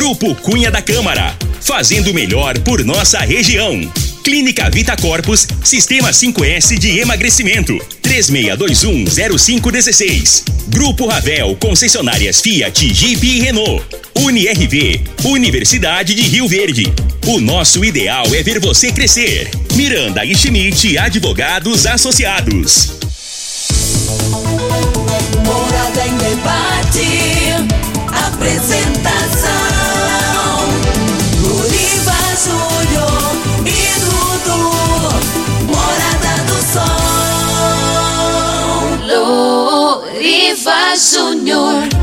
Grupo Cunha da Câmara. Fazendo melhor por nossa região. Clínica Vita Corpus, Sistema 5S de emagrecimento. 36210516. Grupo Ravel, concessionárias Fiat, Jeep e Renault. UniRV, Universidade de Rio Verde. O nosso ideal é ver você crescer. Miranda e Schmidt, advogados associados. Morada em debate. Apresentação: Luriva Júnior.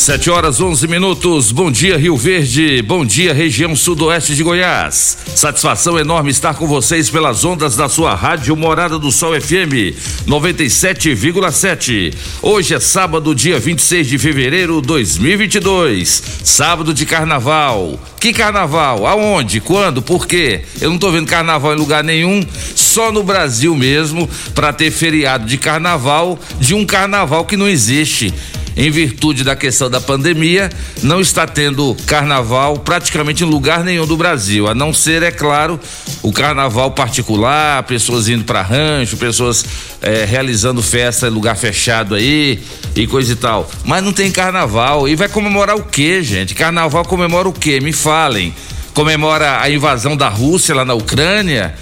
Sete horas onze minutos. Bom dia Rio Verde. Bom dia região sudoeste de Goiás. Satisfação enorme estar com vocês pelas ondas da sua rádio Morada do Sol FM 97,7. Hoje é sábado, dia 26 de fevereiro de 2022. Sábado de carnaval. Que carnaval? Aonde? Quando? Por quê? Eu não tô vendo carnaval em lugar nenhum, só no Brasil mesmo, para ter feriado de carnaval de um carnaval que não existe em virtude da questão da pandemia, não está tendo carnaval praticamente em lugar nenhum do Brasil, a não ser, é claro, o carnaval particular, pessoas indo para rancho, pessoas eh, realizando festa em lugar fechado aí e coisa e tal. Mas não tem carnaval. E vai comemorar o quê, gente? Carnaval comemora o quê? Me falem. Comemora a invasão da Rússia lá na Ucrânia?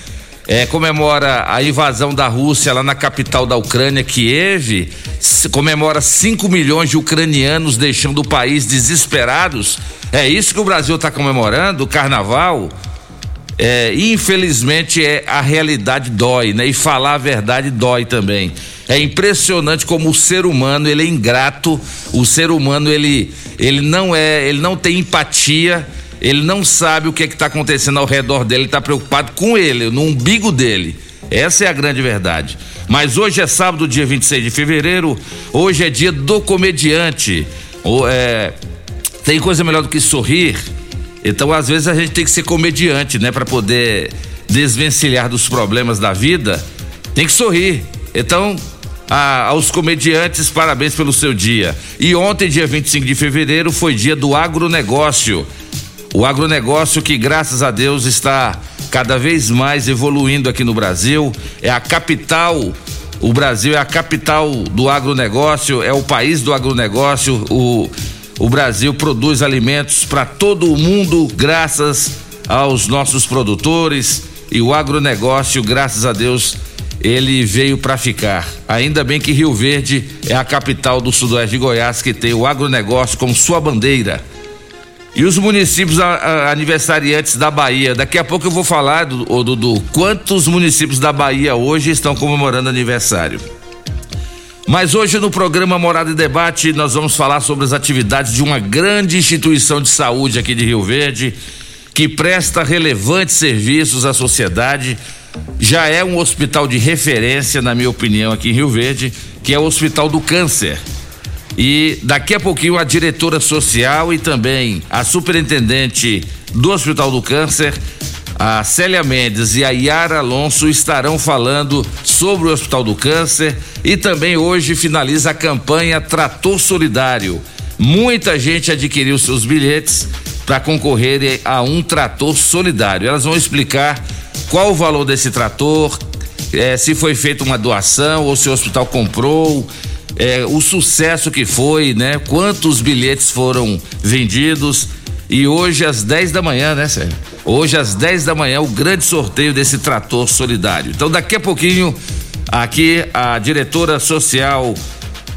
É, comemora a invasão da Rússia lá na capital da Ucrânia, Kiev, comemora 5 milhões de ucranianos deixando o país desesperados. É isso que o Brasil está comemorando, o carnaval. É, infelizmente é a realidade dói, né? E falar a verdade dói também. É impressionante como o ser humano ele é ingrato, o ser humano ele ele não é, ele não tem empatia ele não sabe o que é está acontecendo ao redor dele, está preocupado com ele, no umbigo dele. Essa é a grande verdade. Mas hoje é sábado, dia 26 de fevereiro, hoje é dia do comediante. Ou, é, tem coisa melhor do que sorrir. Então, às vezes, a gente tem que ser comediante, né? Para poder desvencilhar dos problemas da vida. Tem que sorrir. Então, a, aos comediantes, parabéns pelo seu dia. E ontem, dia 25 de fevereiro, foi dia do agronegócio. O agronegócio que, graças a Deus, está cada vez mais evoluindo aqui no Brasil, é a capital. O Brasil é a capital do agronegócio, é o país do agronegócio. O, o Brasil produz alimentos para todo o mundo, graças aos nossos produtores. E o agronegócio, graças a Deus, ele veio para ficar. Ainda bem que Rio Verde é a capital do sudoeste de Goiás, que tem o agronegócio como sua bandeira. E os municípios a, a, aniversariantes da Bahia. Daqui a pouco eu vou falar, do, Dudu, quantos municípios da Bahia hoje estão comemorando aniversário. Mas hoje no programa Morada e Debate nós vamos falar sobre as atividades de uma grande instituição de saúde aqui de Rio Verde, que presta relevantes serviços à sociedade. Já é um hospital de referência, na minha opinião, aqui em Rio Verde, que é o Hospital do Câncer. E daqui a pouquinho a diretora social e também a superintendente do Hospital do Câncer, a Célia Mendes e a Yara Alonso estarão falando sobre o Hospital do Câncer e também hoje finaliza a campanha Trator Solidário. Muita gente adquiriu seus bilhetes para concorrer a um trator solidário. Elas vão explicar qual o valor desse trator, eh, se foi feita uma doação ou se o hospital comprou é, o sucesso que foi, né? Quantos bilhetes foram vendidos. E hoje às 10 da manhã, né, Sérgio? Hoje às 10 da manhã, o grande sorteio desse trator solidário. Então, daqui a pouquinho, aqui a diretora social,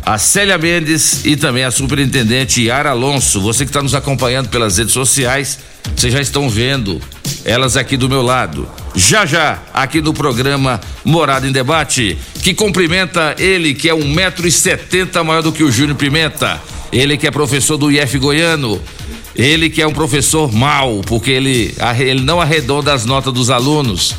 a Célia Mendes e também a superintendente Yara Alonso. Você que está nos acompanhando pelas redes sociais, vocês já estão vendo elas aqui do meu lado. Já já, aqui no programa Morada em Debate. que cumprimenta ele que é um metro e setenta maior do que o Júnior Pimenta. Ele que é professor do IF Goiano. Ele que é um professor mau, porque ele, ele não arredonda as notas dos alunos.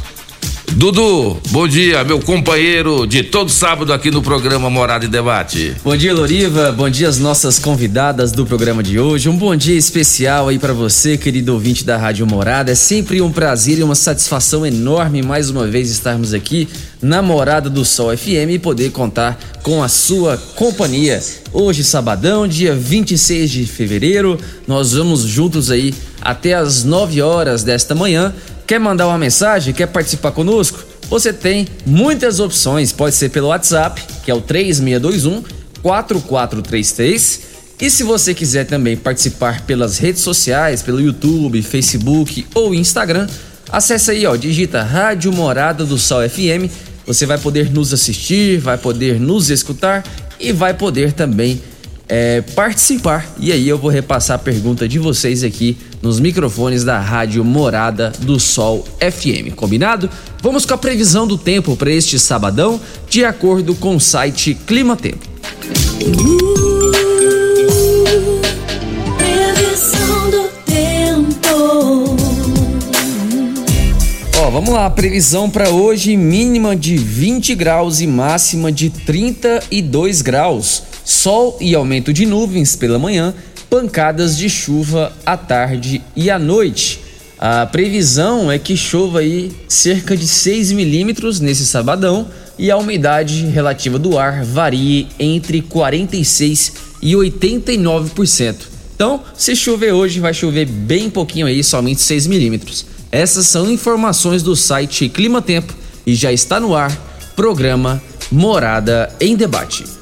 Dudu, bom dia, meu companheiro de todo sábado aqui no programa Morada e Debate. Bom dia, Loriva. Bom dia às nossas convidadas do programa de hoje. Um bom dia especial aí para você, querido ouvinte da Rádio Morada. É sempre um prazer e uma satisfação enorme mais uma vez estarmos aqui na Morada do Sol FM e poder contar com a sua companhia. Hoje, sabadão, dia 26 de fevereiro, nós vamos juntos aí até as 9 horas desta manhã Quer mandar uma mensagem? Quer participar conosco? Você tem muitas opções. Pode ser pelo WhatsApp, que é o 3621 4433. E se você quiser também participar pelas redes sociais, pelo YouTube, Facebook ou Instagram, acesse aí, ó, digita Rádio Morada do Sol FM. Você vai poder nos assistir, vai poder nos escutar e vai poder também é, participar. E aí eu vou repassar a pergunta de vocês aqui nos microfones da Rádio Morada do Sol FM. Combinado? Vamos com a previsão do tempo para este sabadão, de acordo com o site Clima Tempo. Ó, vamos lá, previsão para hoje mínima de 20 graus e máxima de 32 graus sol e aumento de nuvens pela manhã, pancadas de chuva à tarde e à noite. A previsão é que chova aí cerca de 6 milímetros nesse sabadão e a umidade relativa do ar varie entre 46 e 89%. Então, se chover hoje, vai chover bem pouquinho aí, somente 6 milímetros. Essas são informações do site Clima Tempo e já está no ar programa Morada em Debate.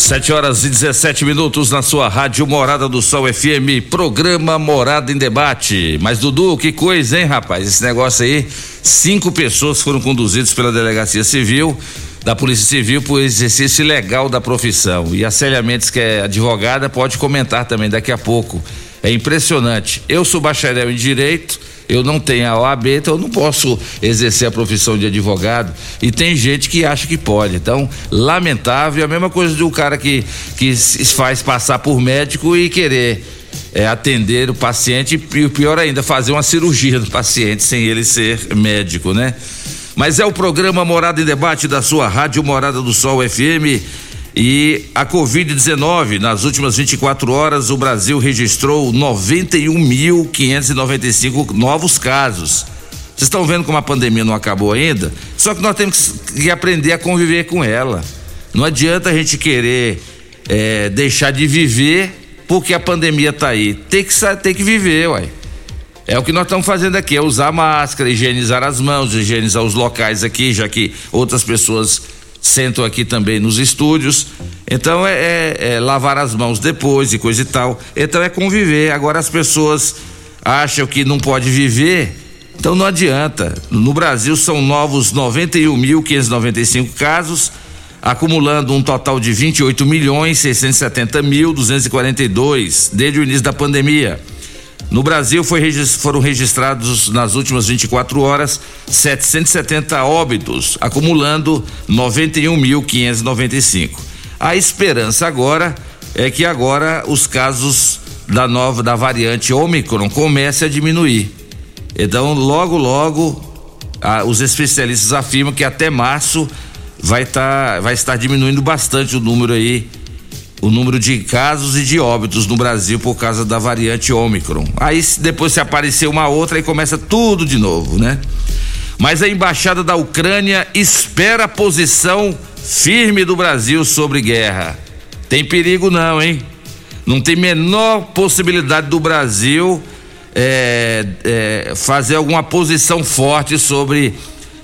7 horas e 17 minutos na sua rádio Morada do Sol FM, programa Morada em Debate. Mas Dudu, que coisa, hein, rapaz? Esse negócio aí, cinco pessoas foram conduzidas pela Delegacia Civil da Polícia Civil por exercício ilegal da profissão. E a Célia Mendes, que é advogada, pode comentar também daqui a pouco. É impressionante. Eu sou bacharel em direito, eu não tenho a OAB, então eu não posso exercer a profissão de advogado. E tem gente que acha que pode. Então, lamentável, é a mesma coisa do cara que, que se faz passar por médico e querer é, atender o paciente e pior ainda, fazer uma cirurgia do paciente sem ele ser médico, né? Mas é o programa Morada em Debate da sua Rádio Morada do Sol FM. E a Covid-19, nas últimas 24 horas, o Brasil registrou 91.595 novos casos. Vocês estão vendo como a pandemia não acabou ainda? Só que nós temos que aprender a conviver com ela. Não adianta a gente querer é, deixar de viver porque a pandemia está aí. Tem que, tem que viver, uai. É o que nós estamos fazendo aqui, é usar máscara, higienizar as mãos, higienizar os locais aqui, já que outras pessoas sentam aqui também nos estúdios. Então é, é, é, lavar as mãos depois e coisa e tal. Então é conviver. Agora as pessoas acham que não pode viver, então não adianta. No Brasil são novos 91.595 casos, acumulando um total de 28 milhões 670 mil 242 desde o início da pandemia. No Brasil foi, foram registrados nas últimas 24 horas 770 óbitos, acumulando 91.595. A esperança agora é que agora os casos da nova da variante Omicron comecem a diminuir. Então, logo logo os especialistas afirmam que até março vai tá, vai estar diminuindo bastante o número aí o número de casos e de óbitos no Brasil por causa da variante Ômicron. Aí depois se aparecer uma outra e começa tudo de novo, né? Mas a embaixada da Ucrânia espera a posição firme do Brasil sobre guerra. Tem perigo não, hein? Não tem menor possibilidade do Brasil é, é, fazer alguma posição forte sobre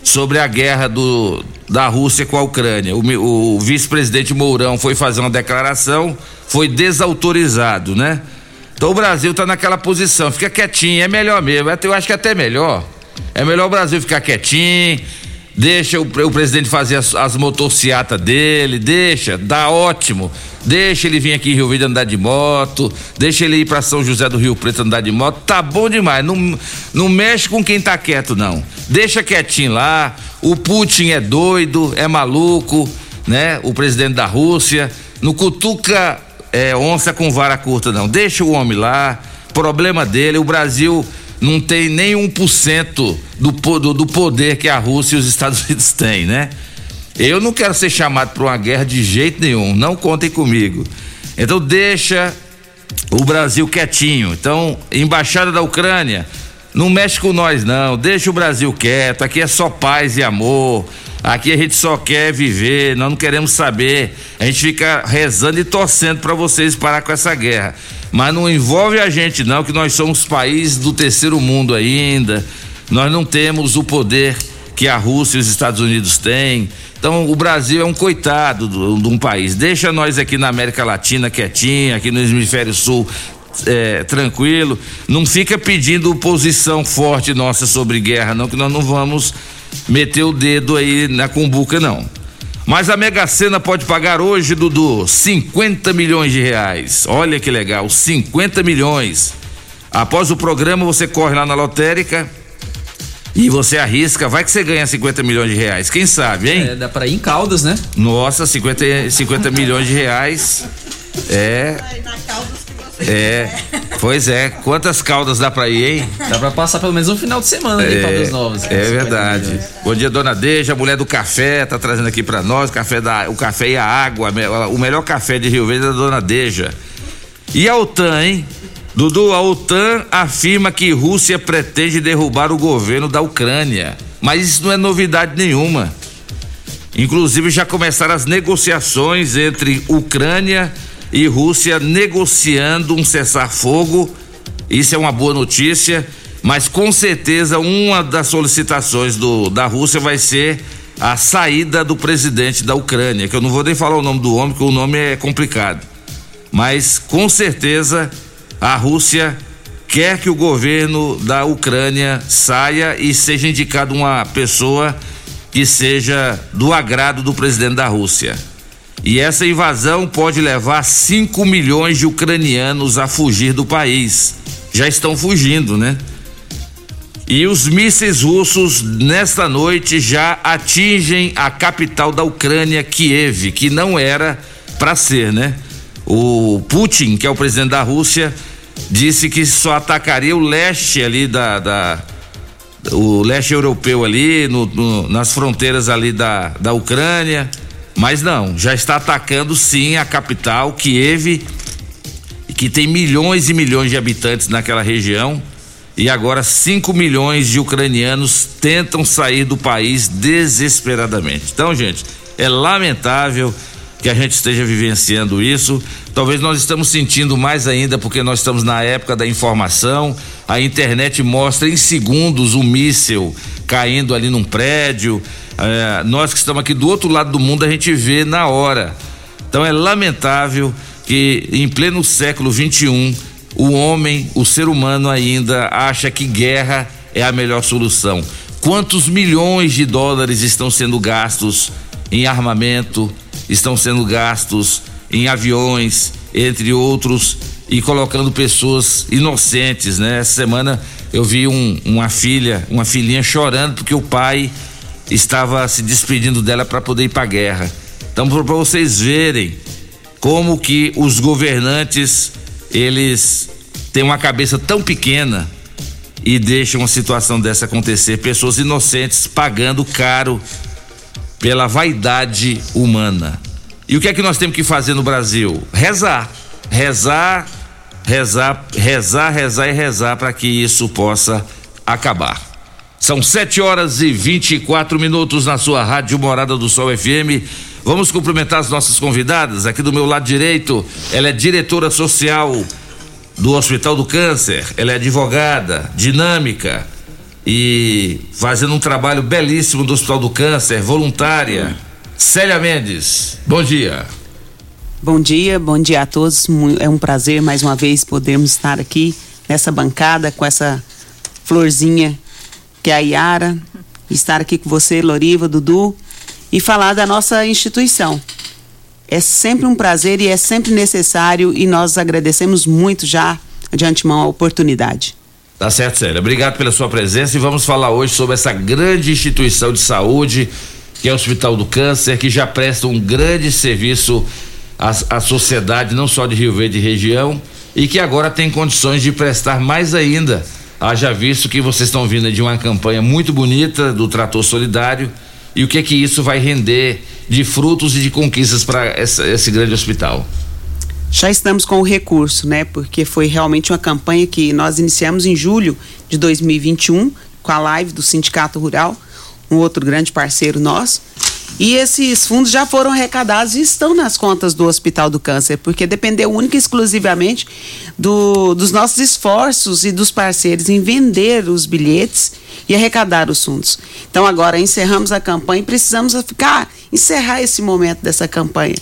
sobre a guerra do, da Rússia com a Ucrânia. O, o vice-presidente Mourão foi fazer uma declaração, foi desautorizado, né? Então o Brasil tá naquela posição, fica quietinho, é melhor mesmo. Eu acho que é até melhor. É melhor o Brasil ficar quietinho, deixa o, o presidente fazer as, as motocicletas dele, deixa, dá ótimo. Deixa ele vir aqui em Rio Verde andar de moto, deixa ele ir para São José do Rio Preto andar de moto, tá bom demais. Não, não mexe com quem tá quieto, não. Deixa quietinho lá. O Putin é doido, é maluco, né? O presidente da Rússia. Não cutuca é, onça com vara curta, não. Deixa o homem lá, problema dele. O Brasil não tem nem 1% do, do, do poder que a Rússia e os Estados Unidos têm, né? Eu não quero ser chamado para uma guerra de jeito nenhum, não contem comigo. Então deixa o Brasil quietinho. Então, embaixada da Ucrânia, não mexe com nós não, deixa o Brasil quieto. Aqui é só paz e amor. Aqui a gente só quer viver, nós não queremos saber. A gente fica rezando e torcendo para vocês parar com essa guerra. Mas não envolve a gente não, que nós somos país do terceiro mundo ainda. Nós não temos o poder que a Rússia e os Estados Unidos têm. Então o Brasil é um coitado de um país. Deixa nós aqui na América Latina quietinho, aqui no hemisfério sul é, tranquilo. Não fica pedindo posição forte nossa sobre guerra, não, que nós não vamos meter o dedo aí na cumbuca, não. Mas a Mega Sena pode pagar hoje, Dudu, 50 milhões de reais. Olha que legal, 50 milhões. Após o programa, você corre lá na lotérica e você arrisca, vai que você ganha 50 milhões de reais. Quem sabe, hein? É, dá pra ir em Caldas, né? Nossa, 50, 50 milhões de reais. É. É, pois é. Quantas caldas dá pra ir, hein? Dá pra passar pelo menos um final de semana em Caldas Novas. É verdade. Bom dia, dona Deja, a mulher do café, tá trazendo aqui pra nós, café da, o café e a água, o melhor café de Rio Verde é da dona Deja. E a OTAN, hein? Dudu, a OTAN afirma que Rússia pretende derrubar o governo da Ucrânia. Mas isso não é novidade nenhuma. Inclusive já começaram as negociações entre Ucrânia e Rússia negociando um cessar-fogo. Isso é uma boa notícia, mas com certeza uma das solicitações do, da Rússia vai ser a saída do presidente da Ucrânia, que eu não vou nem falar o nome do homem, porque o nome é complicado. Mas com certeza a Rússia quer que o governo da Ucrânia saia e seja indicado uma pessoa que seja do agrado do presidente da Rússia. E essa invasão pode levar 5 milhões de ucranianos a fugir do país. Já estão fugindo, né? E os mísseis russos nesta noite já atingem a capital da Ucrânia, Kiev, que não era para ser, né? O Putin, que é o presidente da Rússia, disse que só atacaria o leste ali da, da o leste europeu ali, no, no, nas fronteiras ali da, da Ucrânia. Mas não, já está atacando sim a capital, Kiev, que tem milhões e milhões de habitantes naquela região. E agora 5 milhões de ucranianos tentam sair do país desesperadamente. Então, gente, é lamentável que a gente esteja vivenciando isso. Talvez nós estamos sentindo mais ainda porque nós estamos na época da informação. A internet mostra em segundos um míssil caindo ali num prédio. É, nós que estamos aqui do outro lado do mundo, a gente vê na hora. Então é lamentável que em pleno século 21 o homem, o ser humano ainda acha que guerra é a melhor solução. Quantos milhões de dólares estão sendo gastos em armamento, estão sendo gastos em aviões, entre outros, e colocando pessoas inocentes, né? Essa semana eu vi um, uma filha, uma filhinha chorando porque o pai estava se despedindo dela para poder ir para a guerra. Então, para vocês verem como que os governantes eles têm uma cabeça tão pequena e deixam uma situação dessa acontecer, pessoas inocentes pagando caro pela vaidade humana. E o que é que nós temos que fazer no Brasil? Rezar, rezar, rezar, rezar, rezar e rezar para que isso possa acabar. São 7 horas e 24 minutos na sua rádio Morada do Sol FM. Vamos cumprimentar as nossas convidadas. Aqui do meu lado direito, ela é diretora social do Hospital do Câncer. Ela é advogada, dinâmica e fazendo um trabalho belíssimo do Hospital do Câncer, voluntária. Célia Mendes, bom dia. Bom dia, bom dia a todos. É um prazer mais uma vez podermos estar aqui nessa bancada com essa florzinha que é a Yara, estar aqui com você, Loriva, Dudu, e falar da nossa instituição. É sempre um prazer e é sempre necessário e nós agradecemos muito já de antemão a oportunidade. Tá certo, Célia. Obrigado pela sua presença e vamos falar hoje sobre essa grande instituição de saúde que é o Hospital do Câncer, que já presta um grande serviço à, à sociedade, não só de Rio Verde e região, e que agora tem condições de prestar mais ainda. Haja visto que vocês estão vindo de uma campanha muito bonita do Trator Solidário e o que é que isso vai render de frutos e de conquistas para esse grande hospital já estamos com o recurso, né? Porque foi realmente uma campanha que nós iniciamos em julho de 2021 com a live do Sindicato Rural, um outro grande parceiro nosso. E esses fundos já foram arrecadados e estão nas contas do Hospital do Câncer, porque dependeu única e exclusivamente do, dos nossos esforços e dos parceiros em vender os bilhetes e arrecadar os fundos. Então agora encerramos a campanha e precisamos ficar, encerrar esse momento dessa campanha.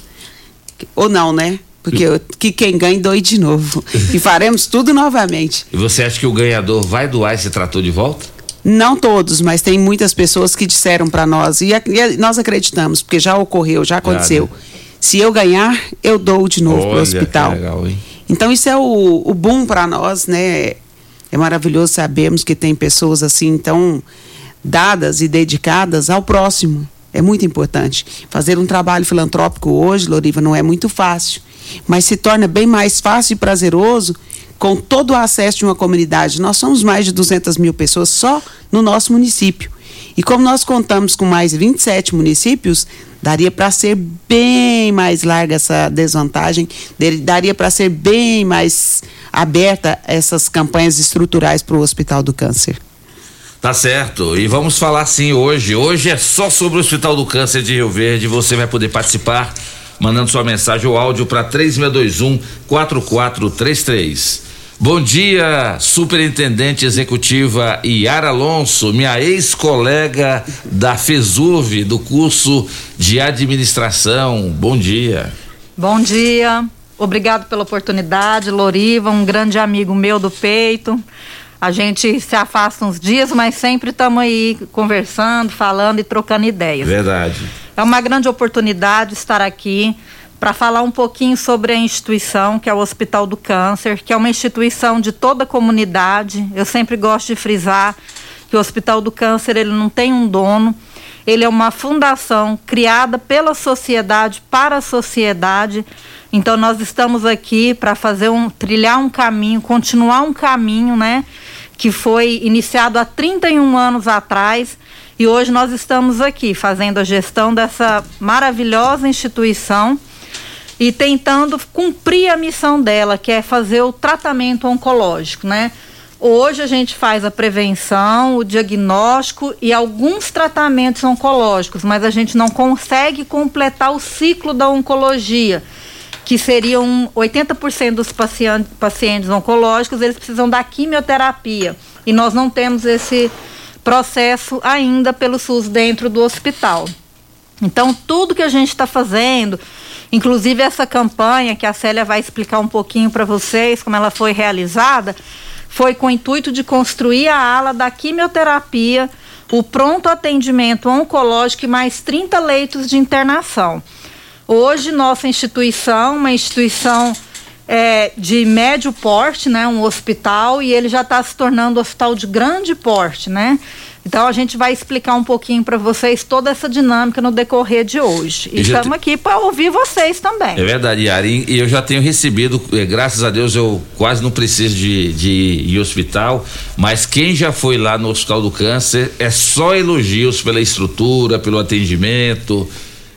Ou não, né? Porque eu, que quem ganha doe de novo. E faremos tudo novamente. E você acha que o ganhador vai doar esse trator de volta? Não todos, mas tem muitas pessoas que disseram para nós e, e, nós acreditamos, porque já ocorreu, já aconteceu. Se eu ganhar, eu dou de novo para o hospital. Legal, então isso é o, o boom para nós, né? É maravilhoso sabermos que tem pessoas assim tão dadas e dedicadas ao próximo. É muito importante. Fazer um trabalho filantrópico hoje, Loriva, não é muito fácil mas se torna bem mais fácil e prazeroso com todo o acesso de uma comunidade. Nós somos mais de 200 mil pessoas só no nosso município. E como nós contamos com mais 27 municípios, daria para ser bem mais larga essa desvantagem, daria para ser bem mais aberta essas campanhas estruturais para o Hospital do Câncer. Tá certo. E vamos falar sim hoje. Hoje é só sobre o Hospital do Câncer de Rio Verde. Você vai poder participar mandando sua mensagem ou áudio para 3621 4433. Bom dia, Superintendente Executiva Yara Alonso, minha ex-colega da FESUV, do curso de administração. Bom dia. Bom dia, obrigado pela oportunidade, Loriva, um grande amigo meu do peito. A gente se afasta uns dias, mas sempre estamos aí conversando, falando e trocando ideias. Verdade. É uma grande oportunidade estar aqui para falar um pouquinho sobre a instituição, que é o Hospital do Câncer, que é uma instituição de toda a comunidade. Eu sempre gosto de frisar que o Hospital do Câncer ele não tem um dono, ele é uma fundação criada pela sociedade para a sociedade. Então nós estamos aqui para fazer um trilhar um caminho, continuar um caminho, né, que foi iniciado há 31 anos atrás e hoje nós estamos aqui fazendo a gestão dessa maravilhosa instituição e tentando cumprir a missão dela, que é fazer o tratamento oncológico, né? Hoje a gente faz a prevenção, o diagnóstico e alguns tratamentos oncológicos, mas a gente não consegue completar o ciclo da oncologia, que seriam 80% dos pacientes, pacientes oncológicos, eles precisam da quimioterapia. E nós não temos esse processo ainda pelo SUS dentro do hospital. Então, tudo que a gente está fazendo, inclusive essa campanha que a Célia vai explicar um pouquinho para vocês como ela foi realizada, foi com o intuito de construir a ala da quimioterapia, o pronto atendimento oncológico e mais 30 leitos de internação. Hoje, nossa instituição, uma instituição é, de médio porte, né, um hospital, e ele já está se tornando um hospital de grande porte, né? Então a gente vai explicar um pouquinho para vocês toda essa dinâmica no decorrer de hoje. E, estamos te... aqui para ouvir vocês também. É verdade, Yari. E eu já tenho recebido, eh, graças a Deus, eu quase não preciso de, de ir ao hospital, mas quem já foi lá no Hospital do Câncer é só elogios pela estrutura, pelo atendimento.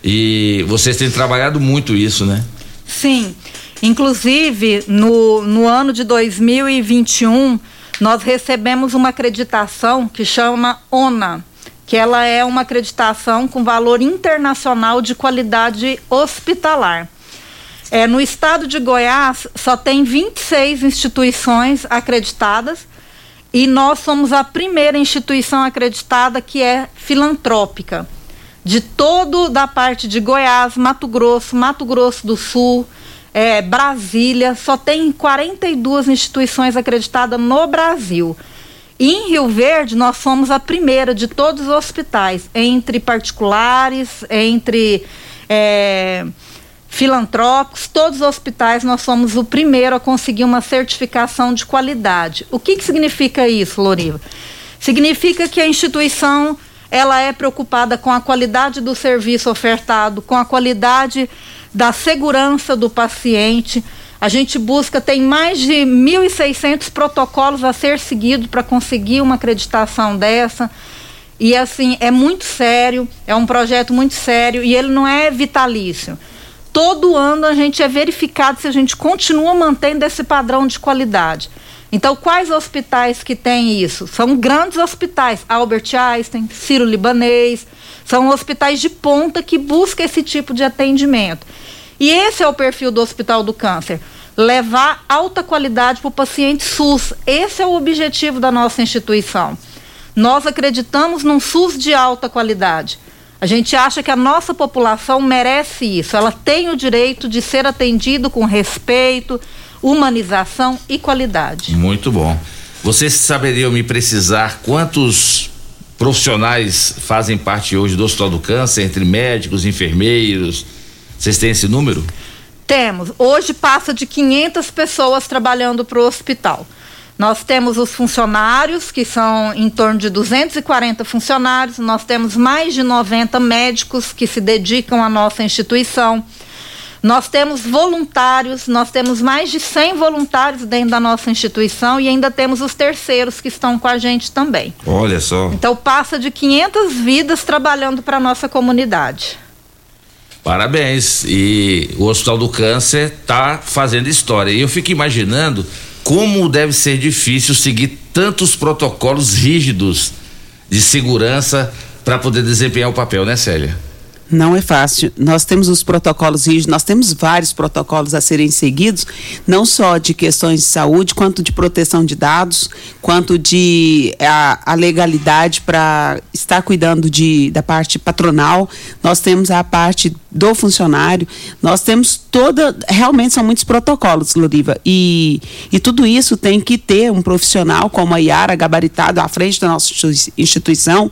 E vocês têm trabalhado muito isso, né? Sim. Inclusive, no, no ano de 2021, nós recebemos uma acreditação que chama ONA, que ela é uma acreditação com valor internacional de qualidade hospitalar. É, no estado de Goiás, só tem 26 instituições acreditadas e nós somos a primeira instituição acreditada que é filantrópica de todo da parte de Goiás, Mato Grosso, Mato Grosso do Sul, é, Brasília, só tem 42 instituições acreditadas no Brasil. E em Rio Verde, nós somos a primeira de todos os hospitais, entre particulares, entre é, filantrópicos, todos os hospitais, nós somos o primeiro a conseguir uma certificação de qualidade. O que, que significa isso, Loriva? Significa que a instituição ela é preocupada com a qualidade do serviço ofertado, com a qualidade da segurança do paciente. A gente busca, tem mais de 1.600 protocolos a ser seguidos para conseguir uma acreditação dessa. E assim, é muito sério, é um projeto muito sério e ele não é vitalício. Todo ano a gente é verificado se a gente continua mantendo esse padrão de qualidade. Então, quais hospitais que têm isso? São grandes hospitais, Albert Einstein, Ciro Libanês, são hospitais de ponta que buscam esse tipo de atendimento. E esse é o perfil do Hospital do Câncer. Levar alta qualidade para o paciente SUS. Esse é o objetivo da nossa instituição. Nós acreditamos num SUS de alta qualidade. A gente acha que a nossa população merece isso. Ela tem o direito de ser atendido com respeito, humanização e qualidade. Muito bom. Vocês saberiam me precisar quantos profissionais fazem parte hoje do Hospital do Câncer, entre médicos, enfermeiros? Vocês têm esse número? Temos. Hoje passa de 500 pessoas trabalhando para o hospital. Nós temos os funcionários, que são em torno de 240 funcionários, nós temos mais de 90 médicos que se dedicam à nossa instituição. Nós temos voluntários, nós temos mais de 100 voluntários dentro da nossa instituição e ainda temos os terceiros que estão com a gente também. Olha só. Então passa de 500 vidas trabalhando para a nossa comunidade. Parabéns. E o Hospital do Câncer está fazendo história. E eu fico imaginando como deve ser difícil seguir tantos protocolos rígidos de segurança para poder desempenhar o papel, né, Célia? Não é fácil. Nós temos os protocolos rígidos, nós temos vários protocolos a serem seguidos, não só de questões de saúde, quanto de proteção de dados, quanto de a, a legalidade para estar cuidando de, da parte patronal. Nós temos a parte do funcionário, nós temos toda. Realmente são muitos protocolos, Loriva. E, e tudo isso tem que ter um profissional como a Iara gabaritado à frente da nossa instituição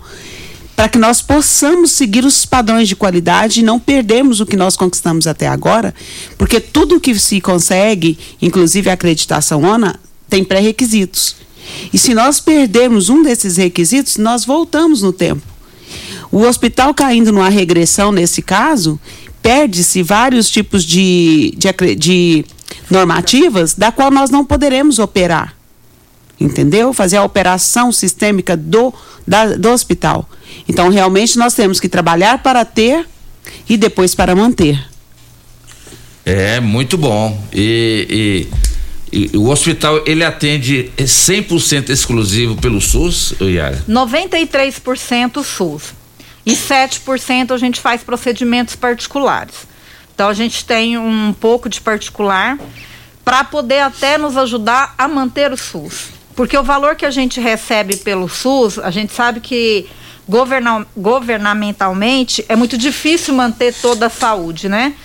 para que nós possamos seguir os padrões de qualidade e não perdermos o que nós conquistamos até agora, porque tudo que se consegue, inclusive a acreditação ONA, tem pré-requisitos. E se nós perdermos um desses requisitos, nós voltamos no tempo. O hospital caindo numa regressão nesse caso, perde-se vários tipos de, de, de normativas da qual nós não poderemos operar entendeu? Fazer a operação sistêmica do, da, do hospital. Então, realmente, nós temos que trabalhar para ter e depois para manter. É, muito bom. E, e, e o hospital, ele atende 100% exclusivo pelo SUS, Yara? 93% SUS. E 7% a gente faz procedimentos particulares. Então, a gente tem um pouco de particular para poder até nos ajudar a manter o SUS. Porque o valor que a gente recebe pelo SUS, a gente sabe que governa governamentalmente é muito difícil manter toda a saúde, né?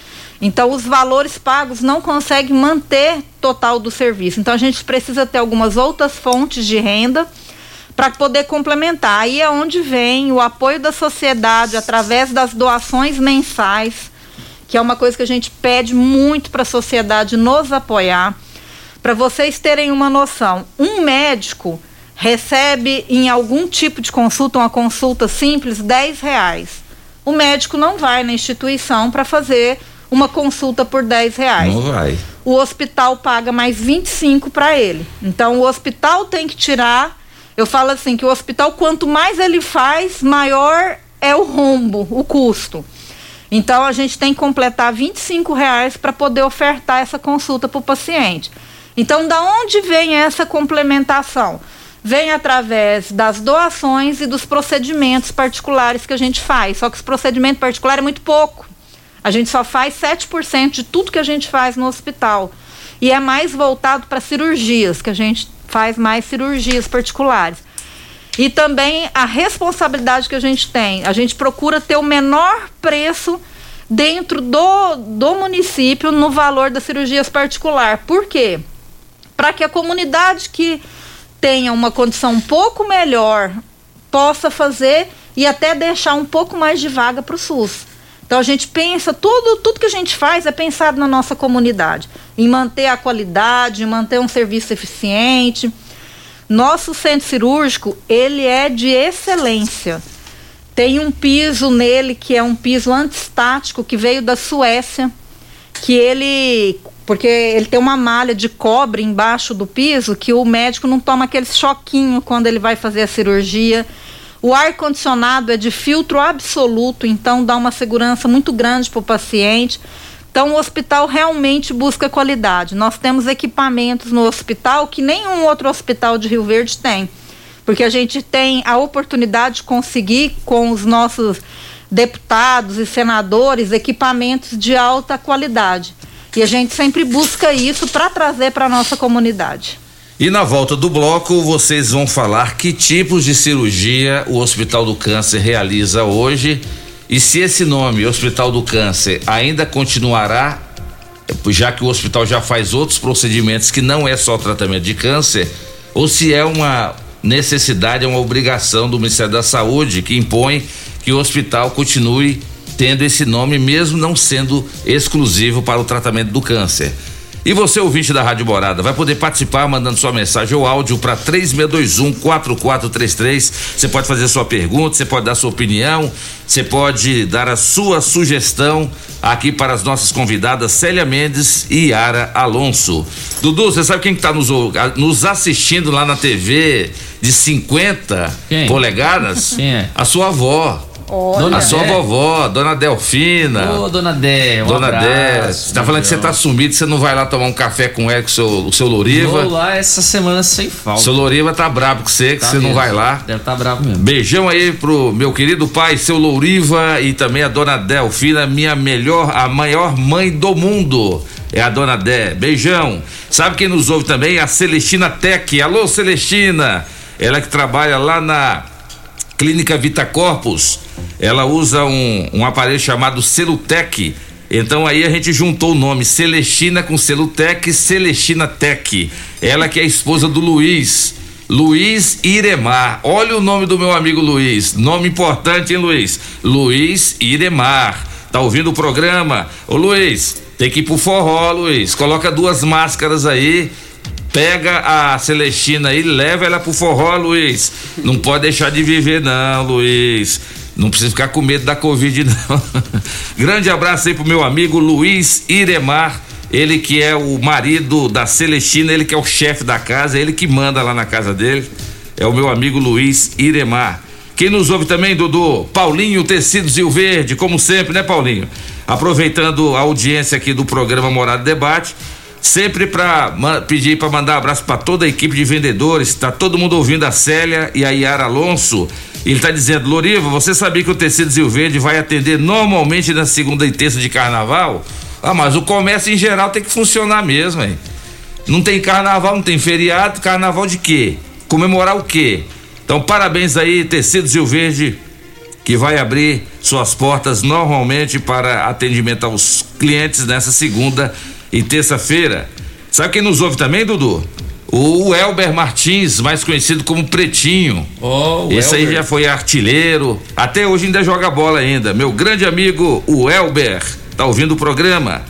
Então, os valores pagos não conseguem manter total do serviço. Então, a gente precisa ter algumas outras fontes de renda para poder complementar. Aí é onde vem o apoio da sociedade através das doações mensais, que é uma coisa que a gente pede muito para a sociedade nos apoiar. Para vocês terem uma noção, um médico recebe em algum tipo de consulta, uma consulta simples, 10 reais. O médico não vai na instituição para fazer uma consulta por 10 reais. Não vai. O hospital paga mais 25 para ele. Então o hospital tem que tirar. Eu falo assim que o hospital, quanto mais ele faz, maior é o rombo, o custo. Então a gente tem que completar 25 reais para poder ofertar essa consulta para o paciente. Então, da onde vem essa complementação? Vem através das doações e dos procedimentos particulares que a gente faz. Só que os procedimentos particulares é muito pouco. A gente só faz 7% de tudo que a gente faz no hospital. E é mais voltado para cirurgias, que a gente faz mais cirurgias particulares. E também a responsabilidade que a gente tem. A gente procura ter o menor preço dentro do, do município no valor das cirurgias particular. Por quê? Para que a comunidade que tenha uma condição um pouco melhor possa fazer e até deixar um pouco mais de vaga para o SUS. Então a gente pensa, tudo, tudo que a gente faz é pensado na nossa comunidade, em manter a qualidade, em manter um serviço eficiente. Nosso centro cirúrgico, ele é de excelência. Tem um piso nele que é um piso antistático que veio da Suécia, que ele porque ele tem uma malha de cobre embaixo do piso que o médico não toma aquele choquinho quando ele vai fazer a cirurgia. O ar condicionado é de filtro absoluto, então dá uma segurança muito grande para o paciente. Então o hospital realmente busca qualidade. Nós temos equipamentos no hospital que nenhum outro hospital de Rio Verde tem. Porque a gente tem a oportunidade de conseguir com os nossos deputados e senadores equipamentos de alta qualidade. E a gente sempre busca isso para trazer para nossa comunidade. E na volta do bloco, vocês vão falar que tipos de cirurgia o Hospital do Câncer realiza hoje e se esse nome, Hospital do Câncer, ainda continuará, já que o hospital já faz outros procedimentos que não é só tratamento de câncer, ou se é uma necessidade, é uma obrigação do Ministério da Saúde que impõe que o hospital continue tendo esse nome, mesmo não sendo exclusivo para o tratamento do câncer. E você, ouvinte da Rádio Morada, vai poder participar mandando sua mensagem ou áudio para 3621-4433. Você pode fazer sua pergunta, você pode dar sua opinião, você pode dar a sua sugestão aqui para as nossas convidadas Célia Mendes e Yara Alonso. Dudu, você sabe quem está nos, nos assistindo lá na TV de 50 quem? polegadas? Quem é? A sua avó. Olha. A sua vovó, dona Delfina. Ô, dona Dé, um Dona Dé. Você tá falando que você tá sumido, você não vai lá tomar um café com ela, com o seu, o seu Loriva. Vou lá essa semana sem falta. Seu Loriva tá brabo com você, que tá você mesmo. não vai lá. Deve tá bravo mesmo. Beijão aí pro meu querido pai, seu Louriva, e também a dona Delfina, minha melhor, a maior mãe do mundo. É a dona Dé. Beijão. Sabe quem nos ouve também? A Celestina Tech. Alô, Celestina. Ela que trabalha lá na Clínica Vita Corpus ela usa um, um aparelho chamado Celutec. Então aí a gente juntou o nome Celestina com Celutec, Celestina Tech. Ela que é a esposa do Luiz. Luiz Iremar. Olha o nome do meu amigo Luiz. Nome importante, hein, Luiz? Luiz Iremar. Tá ouvindo o programa? Ô Luiz, tem que ir pro forró, Luiz. Coloca duas máscaras aí. Pega a Celestina aí, leva ela pro forró, Luiz. Não pode deixar de viver, não, Luiz. Não precisa ficar com medo da Covid, não. Grande abraço aí pro meu amigo Luiz Iremar. Ele que é o marido da Celestina, ele que é o chefe da casa, ele que manda lá na casa dele. É o meu amigo Luiz Iremar. Quem nos ouve também, Dudu? Paulinho Tecidos e o Verde, como sempre, né, Paulinho? Aproveitando a audiência aqui do programa Morada Debate, sempre para pedir para mandar um abraço para toda a equipe de vendedores, tá todo mundo ouvindo a Célia e a Yara Alonso ele está dizendo, Loriva, você sabia que o tecido Rio Verde vai atender normalmente na segunda e terça de carnaval? Ah, mas o comércio em geral tem que funcionar mesmo, hein? Não tem carnaval, não tem feriado, carnaval de quê? Comemorar o quê? Então, parabéns aí, Tecidos Rio Verde, que vai abrir suas portas normalmente para atendimento aos clientes nessa segunda e terça-feira. Sabe quem nos ouve também, Dudu? O Elber Martins, mais conhecido como Pretinho. Oh, Esse Elber. aí já foi artilheiro, até hoje ainda joga bola ainda. Meu grande amigo, o Elber, tá ouvindo o programa.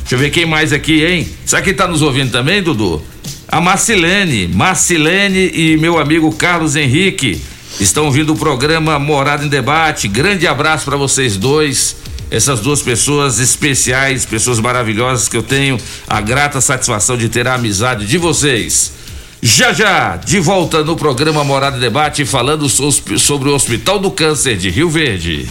Deixa eu ver quem mais aqui, hein? Sabe quem tá nos ouvindo também, Dudu? A Marcilene, Marcilene e meu amigo Carlos Henrique estão ouvindo o programa Morada em Debate. Grande abraço para vocês dois essas duas pessoas especiais, pessoas maravilhosas que eu tenho a grata satisfação de ter a amizade de vocês. Já já, de volta no programa Morada e Debate, falando sobre o Hospital do Câncer de Rio Verde.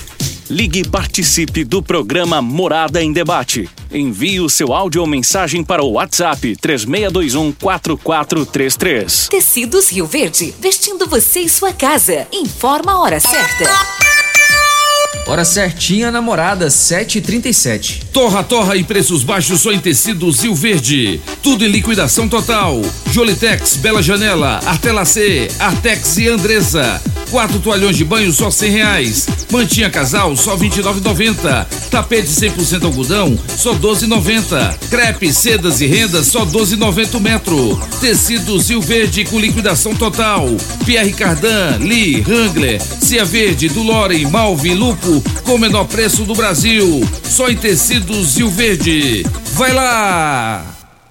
Ligue e participe do programa Morada em Debate. Envie o seu áudio ou mensagem para o WhatsApp 3621 4433. Tecidos Rio Verde, vestindo você e sua casa. Informa a hora certa. Hora certinha, namorada, 7h37. Torra, torra e preços baixos só em tecidos Rio Verde. Tudo em liquidação total. Jolitex, Bela Janela, Artelacê, Artex e Andresa. Quatro toalhões de banho só cem reais. Mantinha casal só vinte e. Tapete 100% algodão só doze noventa. Crepe, sedas e rendas só doze noventa metro. Tecidos Rio Verde com liquidação total. Pierre Cardan, Lee, Wrangler, Cia Verde, Dulore, Malve, Lupo com o menor preço do Brasil. Só em tecidos Rio Verde. Vai lá!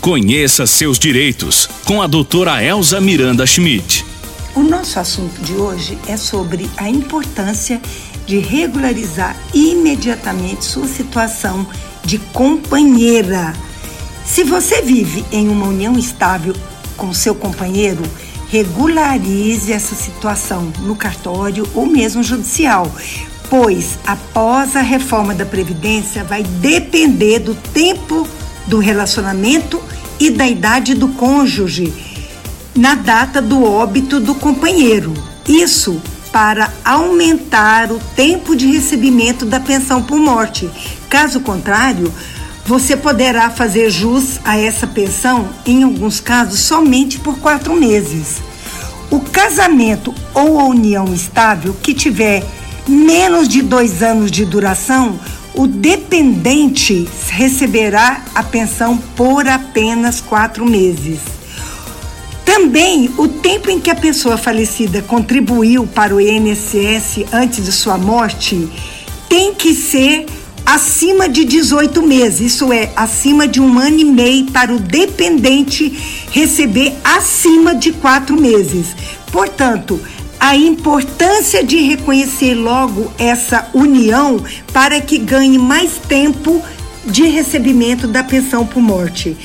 conheça seus direitos com a doutora Elza Miranda Schmidt. O nosso assunto de hoje é sobre a importância de regularizar imediatamente sua situação de companheira. Se você vive em uma união estável com seu companheiro, regularize essa situação no cartório ou mesmo judicial, pois após a reforma da Previdência vai depender do tempo do relacionamento e da idade do cônjuge na data do óbito do companheiro. Isso para aumentar o tempo de recebimento da pensão por morte. Caso contrário, você poderá fazer jus a essa pensão, em alguns casos, somente por quatro meses. O casamento ou a união estável que tiver menos de dois anos de duração, o dependente receberá a pensão por apenas quatro meses. Também o tempo em que a pessoa falecida contribuiu para o INSS antes de sua morte tem que ser acima de 18 meses, isso é, acima de um ano e meio para o dependente receber acima de quatro meses. Portanto, a importância de reconhecer logo essa união para que ganhe mais tempo de recebimento da pensão por morte.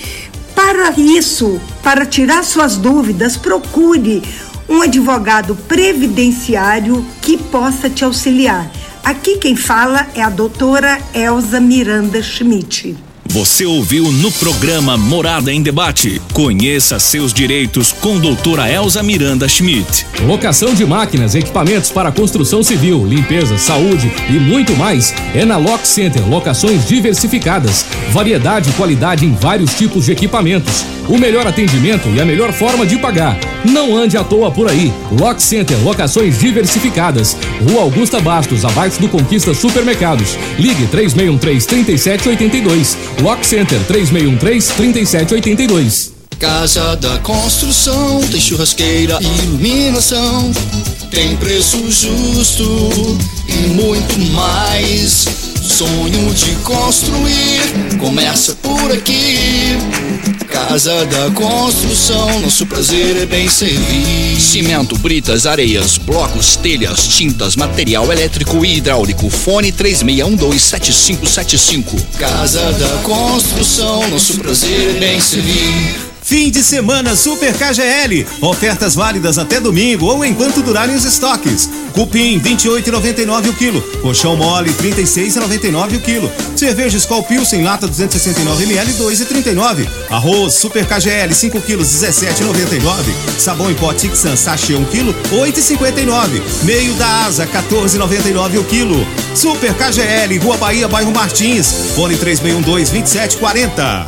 Para isso, para tirar suas dúvidas, procure um advogado previdenciário que possa te auxiliar. Aqui quem fala é a doutora Elza Miranda Schmidt. Você ouviu no programa Morada em Debate. Conheça seus direitos com doutora Elza Miranda Schmidt. Locação de máquinas, equipamentos para construção civil, limpeza, saúde e muito mais é na Lock Center. Locações diversificadas, variedade e qualidade em vários tipos de equipamentos. O melhor atendimento e a melhor forma de pagar. Não ande à toa por aí. Lock Center, locações diversificadas. Rua Augusta Bastos, abaixo do Conquista Supermercados. Ligue 3613 3782. Lock Center 3613 3782. Casa da Construção tem churrasqueira e iluminação, tem preço justo e muito mais. Sonho de construir começa por aqui. Casa da Construção, nosso prazer é bem servir. Cimento, britas, areias, blocos, telhas, tintas, material elétrico e hidráulico. Fone 36127575. Casa da Construção, nosso prazer é bem servir. Fim de semana Super KGL. Ofertas válidas até domingo ou enquanto durarem os estoques. Cupim 28,99 o quilo. Colchão mole 36,99 o quilo. Cerveja Skol Pilsen lata 269 ml 2,39. Arroz Super KGL 5 quilos 17,99. Sabão em pó Tixan sachê 1 quilo 8,59. Meio da Asa 14,99 o quilo. Super KGL Rua Bahia Bairro Martins. Fone 3612 2740.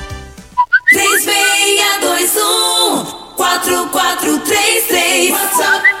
3621 4433 WhatsApp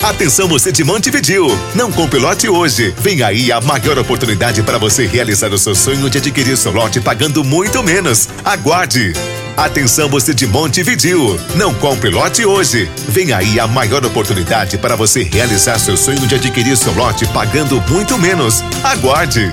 Atenção você de Montevidil, não compre lote hoje. Vem aí a maior oportunidade para você realizar o seu sonho de adquirir seu lote pagando muito menos. Aguarde. Atenção você de Montevidil, não compre lote hoje. Vem aí a maior oportunidade para você realizar seu sonho de adquirir seu lote pagando muito menos. Aguarde.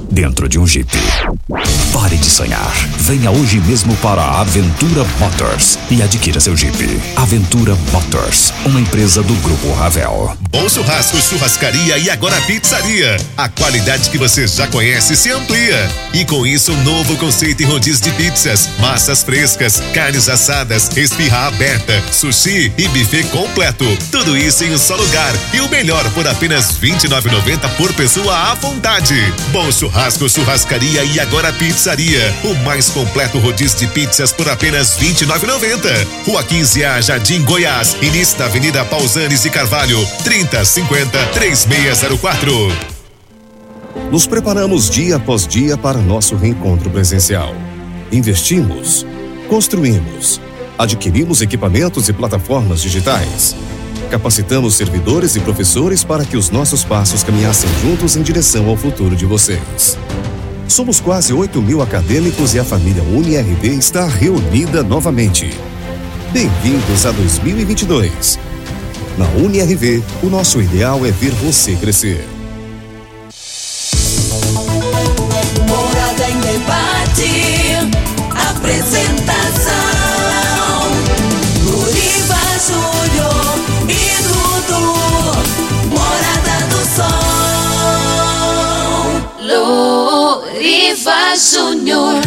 dentro de um Jeep. Pare de sonhar. Venha hoje mesmo para a Aventura Motors e adquira seu Jeep. Aventura Motors, uma empresa do Grupo Ravel. Bom churrasco, churrascaria e agora pizzaria. A qualidade que você já conhece se amplia. E com isso, um novo conceito em rodízio de pizzas, massas frescas, carnes assadas, esfirra aberta, sushi e buffet completo. Tudo isso em um só lugar. E o melhor por apenas R$ 29,90 por pessoa à vontade. Bom churrasco, churrascaria e agora pizzaria. O mais completo rodízio de pizzas por apenas R$ 29,90. Rua 15 A, Jardim Goiás. Início da Avenida Pausanes e Carvalho. 3050 3604. Nos preparamos dia após dia para nosso reencontro presencial. Investimos, construímos, adquirimos equipamentos e plataformas digitais. Capacitamos servidores e professores para que os nossos passos caminhassem juntos em direção ao futuro de vocês. Somos quase 8 mil acadêmicos e a família UniRV está reunida novamente. Bem-vindos a 2022. Na UniRV, o nosso ideal é ver você crescer. Morada em debate. Apresentação: Luriva Júnior Luriva Júnior.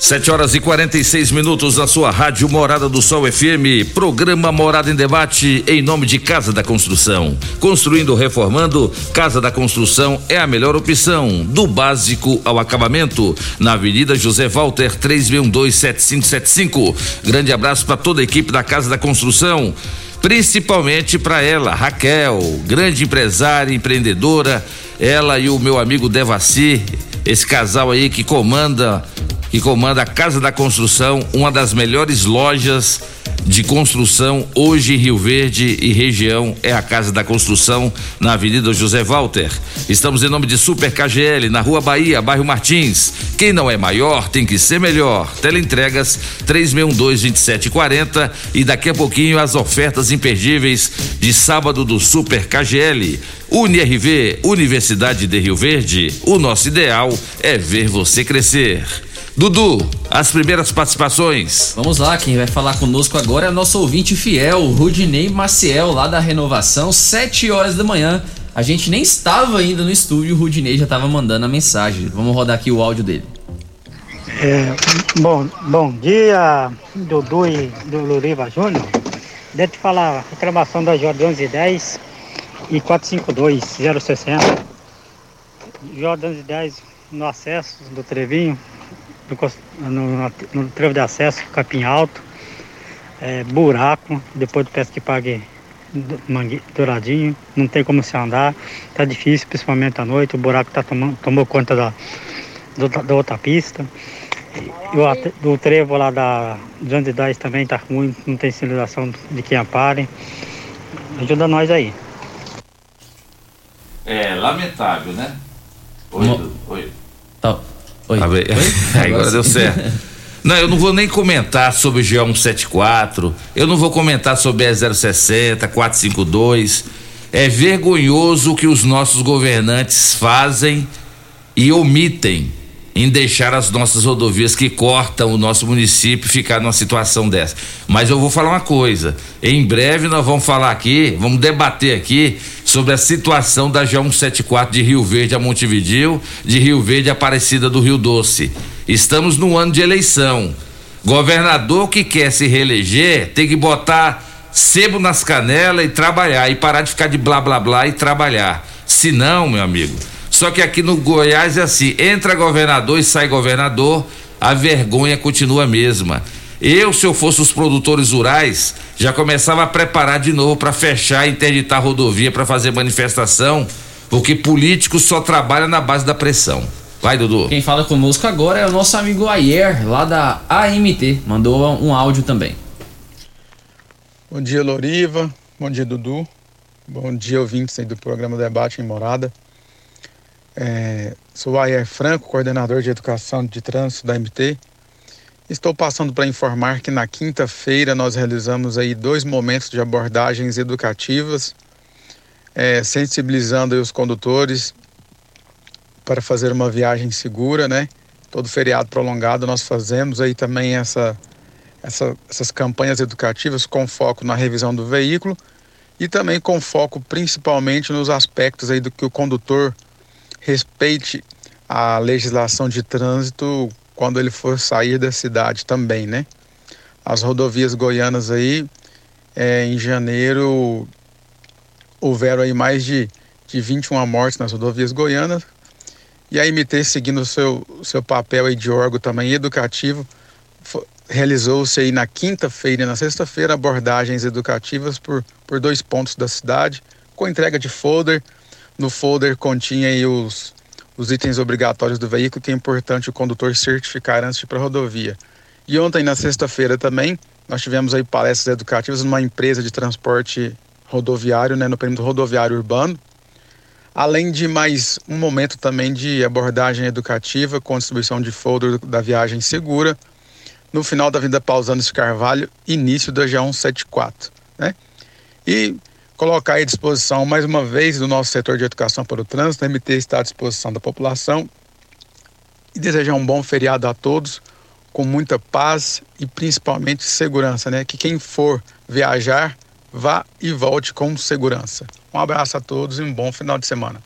7 horas e 46 minutos na sua rádio Morada do Sol FM, programa Morada em Debate em nome de Casa da Construção. Construindo reformando, Casa da Construção é a melhor opção, do básico ao acabamento, na Avenida José Walter 36127575. Grande abraço para toda a equipe da Casa da Construção principalmente para ela, Raquel, grande empresária, empreendedora, ela e o meu amigo Devassi, esse casal aí que comanda que comanda a Casa da Construção, uma das melhores lojas de construção hoje em Rio Verde e região é a Casa da Construção na Avenida José Walter. Estamos em nome de Super KGL na Rua Bahia, bairro Martins. Quem não é maior tem que ser melhor. Teleentregas 3612-2740 e daqui a pouquinho as ofertas imperdíveis de sábado do Super KGL. UniRV, Universidade de Rio Verde. O nosso ideal é ver você crescer. Dudu, as primeiras participações. Vamos lá, quem vai falar conosco agora é nosso ouvinte fiel, Rudinei Maciel, lá da Renovação, 7 horas da manhã. A gente nem estava ainda no estúdio, o Rudinei já estava mandando a mensagem. Vamos rodar aqui o áudio dele. É, bom, bom dia, Dudu e do Luriva Júnior. Deixa eu te falar, reclamação da Jordan 1110 e 452 060. Jordan 10 no acesso do Trevinho, no, no, no trevo de acesso, capim alto, é, buraco, depois do peço que pague mangue, douradinho, não tem como se andar, tá difícil, principalmente à noite, o buraco tá tomando, tomou conta da, do- da outra pista. E o, do trevo lá da de 10 também tá ruim, não tem sinalização de quem apare. Ajuda nós aí. É lamentável, né? Oi. Oi. Oi. Tá. Agora deu certo. Não, eu não vou nem comentar sobre o G174, eu não vou comentar sobre a 060, 452. É vergonhoso o que os nossos governantes fazem e omitem em deixar as nossas rodovias que cortam o nosso município ficar numa situação dessa. Mas eu vou falar uma coisa: em breve nós vamos falar aqui, vamos debater aqui sobre a situação da G174 de Rio Verde a Montevidil, de Rio Verde a Aparecida do Rio Doce. Estamos no ano de eleição. Governador que quer se reeleger tem que botar sebo nas canelas e trabalhar e parar de ficar de blá blá blá e trabalhar. Se não, meu amigo. Só que aqui no Goiás é assim: entra governador e sai governador, a vergonha continua a mesma. Eu, se eu fosse os produtores rurais, já começava a preparar de novo para fechar e interditar a rodovia para fazer manifestação, porque político só trabalha na base da pressão. Vai, Dudu. Quem fala conosco agora é o nosso amigo Ayer, lá da AMT. Mandou um áudio também. Bom dia, Loriva. Bom dia, Dudu. Bom dia, ouvintes aí do programa Debate em Morada. É, sou Ayer Franco, coordenador de Educação de Trânsito da MT. Estou passando para informar que na quinta-feira nós realizamos aí dois momentos de abordagens educativas, é, sensibilizando os condutores para fazer uma viagem segura, né? Todo feriado prolongado nós fazemos aí também essa, essa, essas campanhas educativas com foco na revisão do veículo e também com foco principalmente nos aspectos aí do que o condutor respeite a legislação de trânsito quando ele for sair da cidade também, né? As rodovias goianas aí, é, em janeiro, houveram aí mais de, de 21 mortes nas rodovias goianas. E a MT, seguindo o seu, seu papel aí de órgão também educativo, realizou-se aí na quinta-feira e na sexta-feira abordagens educativas por, por dois pontos da cidade, com entrega de folder. No folder continha aí os, os itens obrigatórios do veículo, que é importante o condutor certificar antes de ir para a rodovia. E ontem, na sexta-feira também, nós tivemos aí palestras educativas numa empresa de transporte rodoviário, né, no perímetro rodoviário urbano, além de mais um momento também de abordagem educativa com distribuição de folder da viagem segura, no final da Avenida Pausanes Carvalho, início da G174, né? E colocar à disposição mais uma vez do nosso setor de educação para o trânsito, a MT está à disposição da população e desejar um bom feriado a todos, com muita paz e principalmente segurança, né? Que quem for viajar vá e volte com segurança. Um abraço a todos e um bom final de semana.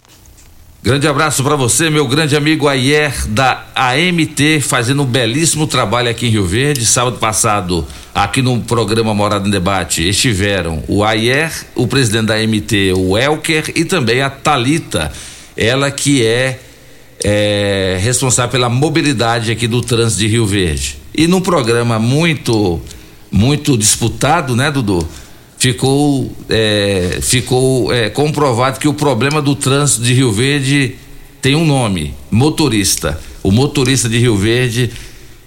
Grande abraço para você, meu grande amigo Ayer da AMT, fazendo um belíssimo trabalho aqui em Rio Verde. Sábado passado, aqui no programa Morada em Debate, estiveram o Ayer, o presidente da AMT, o Elker e também a Talita, ela que é, é responsável pela mobilidade aqui do trânsito de Rio Verde. E num programa muito, muito disputado, né, Dudu? Ficou, é, ficou é, comprovado que o problema do trânsito de Rio Verde tem um nome: motorista. O motorista de Rio Verde,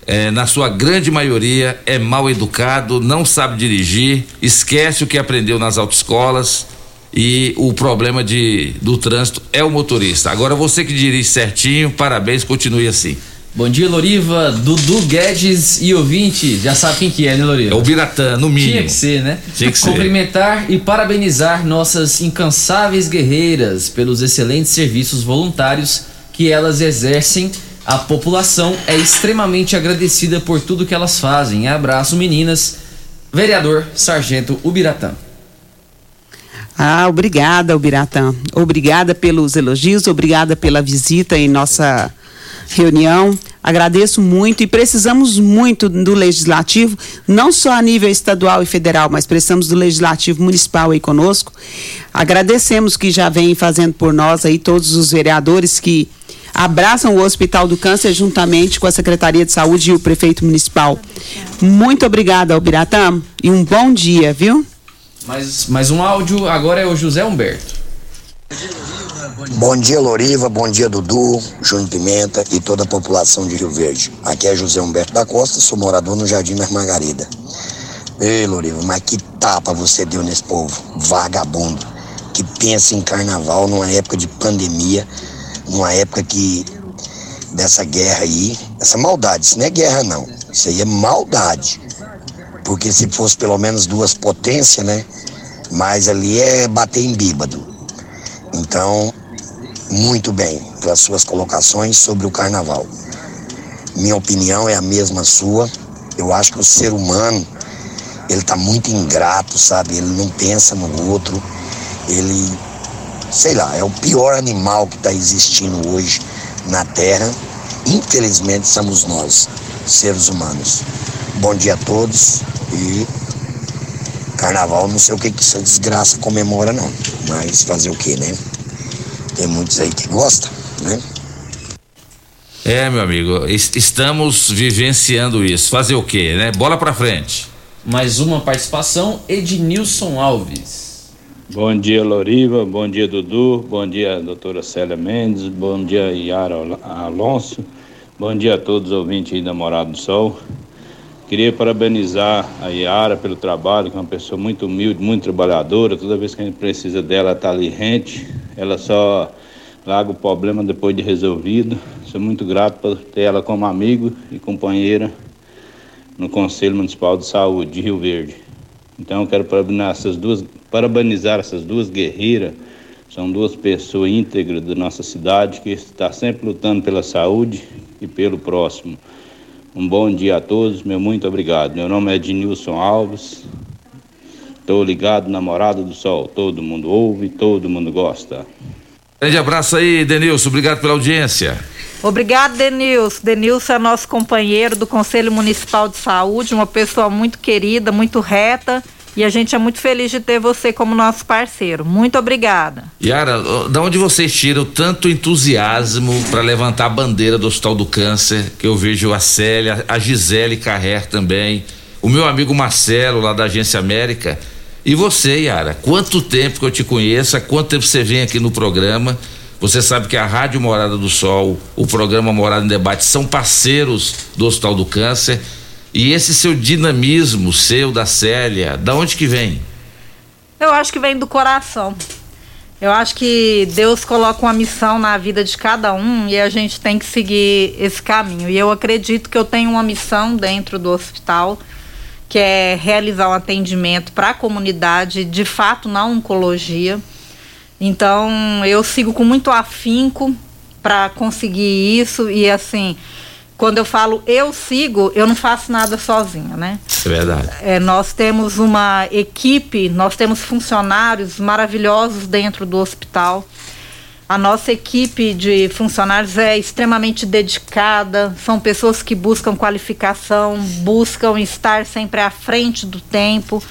é, na sua grande maioria, é mal educado, não sabe dirigir, esquece o que aprendeu nas autoescolas e o problema de, do trânsito é o motorista. Agora você que dirige certinho, parabéns, continue assim. Bom dia, Loriva, Dudu Guedes e ouvinte. Já sabe quem que é, né, Loriva? É o Biratã, no mínimo. Tinha que ser, né? Tinha que ser. Cumprimentar e parabenizar nossas incansáveis guerreiras pelos excelentes serviços voluntários que elas exercem. A população é extremamente agradecida por tudo que elas fazem. Abraço, meninas. Vereador Sargento Ubiratã. Ah, obrigada, Ubiratã. Obrigada pelos elogios, obrigada pela visita em nossa reunião. Agradeço muito e precisamos muito do legislativo, não só a nível estadual e federal, mas precisamos do legislativo municipal aí conosco. Agradecemos que já vem fazendo por nós aí todos os vereadores que abraçam o Hospital do Câncer juntamente com a Secretaria de Saúde e o prefeito municipal. Muito obrigada, Albiratã, e um bom dia, viu? Mais, mais um áudio, agora é o José Humberto. Bom dia, Loriva. Bom dia, Dudu, Júnior Pimenta e toda a população de Rio Verde. Aqui é José Humberto da Costa, sou morador no Jardim das Margarida. Ei, Loriva, mas que tapa você deu nesse povo, vagabundo, que pensa em carnaval numa época de pandemia, numa época que dessa guerra aí, essa maldade, isso não é guerra não, isso aí é maldade. Porque se fosse pelo menos duas potências, né? Mas ali é bater em bíbado. Então, muito bem pelas suas colocações sobre o carnaval. minha opinião é a mesma sua. Eu acho que o ser humano, ele tá muito ingrato, sabe? Ele não pensa no outro. Ele, sei lá, é o pior animal que está existindo hoje na Terra. Infelizmente somos nós, seres humanos. Bom dia a todos e carnaval, não sei o que que essa desgraça comemora não, mas fazer o que, né? Tem muitos aí que gostam, né? É, meu amigo, estamos vivenciando isso. Fazer o quê, né? Bola pra frente. Mais uma participação, Ednilson Alves. Bom dia, Loriva. Bom dia, Dudu. Bom dia, doutora Célia Mendes. Bom dia, Yara Alonso. Bom dia a todos os ouvintes aí da Morada do Sol. Queria parabenizar a Yara pelo trabalho, que é uma pessoa muito humilde, muito trabalhadora. Toda vez que a gente precisa dela, ela está ali rente. Ela só larga o problema depois de resolvido. Sou muito grato por ter ela como amigo e companheira no Conselho Municipal de Saúde de Rio Verde. Então quero parabenizar essas duas, parabenizar essas duas guerreiras. São duas pessoas íntegras da nossa cidade que está sempre lutando pela saúde e pelo próximo. Um bom dia a todos, meu muito obrigado. Meu nome é Ednilson Alves. Estou ligado na Morada do Sol. Todo mundo ouve, todo mundo gosta. Grande abraço aí, Denilson. Obrigado pela audiência. Obrigado, Denilson. Denilson é nosso companheiro do Conselho Municipal de Saúde, uma pessoa muito querida, muito reta. E a gente é muito feliz de ter você como nosso parceiro. Muito obrigada. Yara, da onde vocês tiram tanto entusiasmo para levantar a bandeira do Hospital do Câncer? Que eu vejo a Célia, a Gisele Carrer também, o meu amigo Marcelo, lá da Agência América. E você, Yara, quanto tempo que eu te conheço, há quanto tempo você vem aqui no programa? Você sabe que a Rádio Morada do Sol, o programa Morada em Debate são parceiros do Hospital do Câncer. E esse seu dinamismo, seu da Célia, da onde que vem? Eu acho que vem do coração. Eu acho que Deus coloca uma missão na vida de cada um e a gente tem que seguir esse caminho. E eu acredito que eu tenho uma missão dentro do hospital, que é realizar um atendimento para a comunidade, de fato na oncologia. Então, eu sigo com muito afinco para conseguir isso e assim, quando eu falo eu sigo, eu não faço nada sozinha, né? É verdade. É, nós temos uma equipe, nós temos funcionários maravilhosos dentro do hospital. A nossa equipe de funcionários é extremamente dedicada, são pessoas que buscam qualificação, buscam estar sempre à frente do tempo,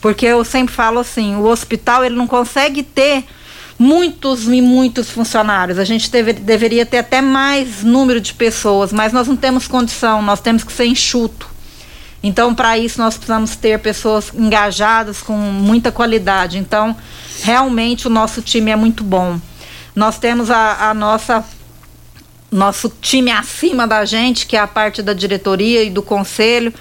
porque eu sempre falo assim, o hospital ele não consegue ter muitos e muitos funcionários. A gente deve, deveria ter até mais número de pessoas, mas nós não temos condição, nós temos que ser enxuto. Então, para isso, nós precisamos ter pessoas engajadas com muita qualidade. Então, realmente, o nosso time é muito bom. Nós temos a, a nossa nosso time acima da gente, que é a parte da diretoria e do conselho,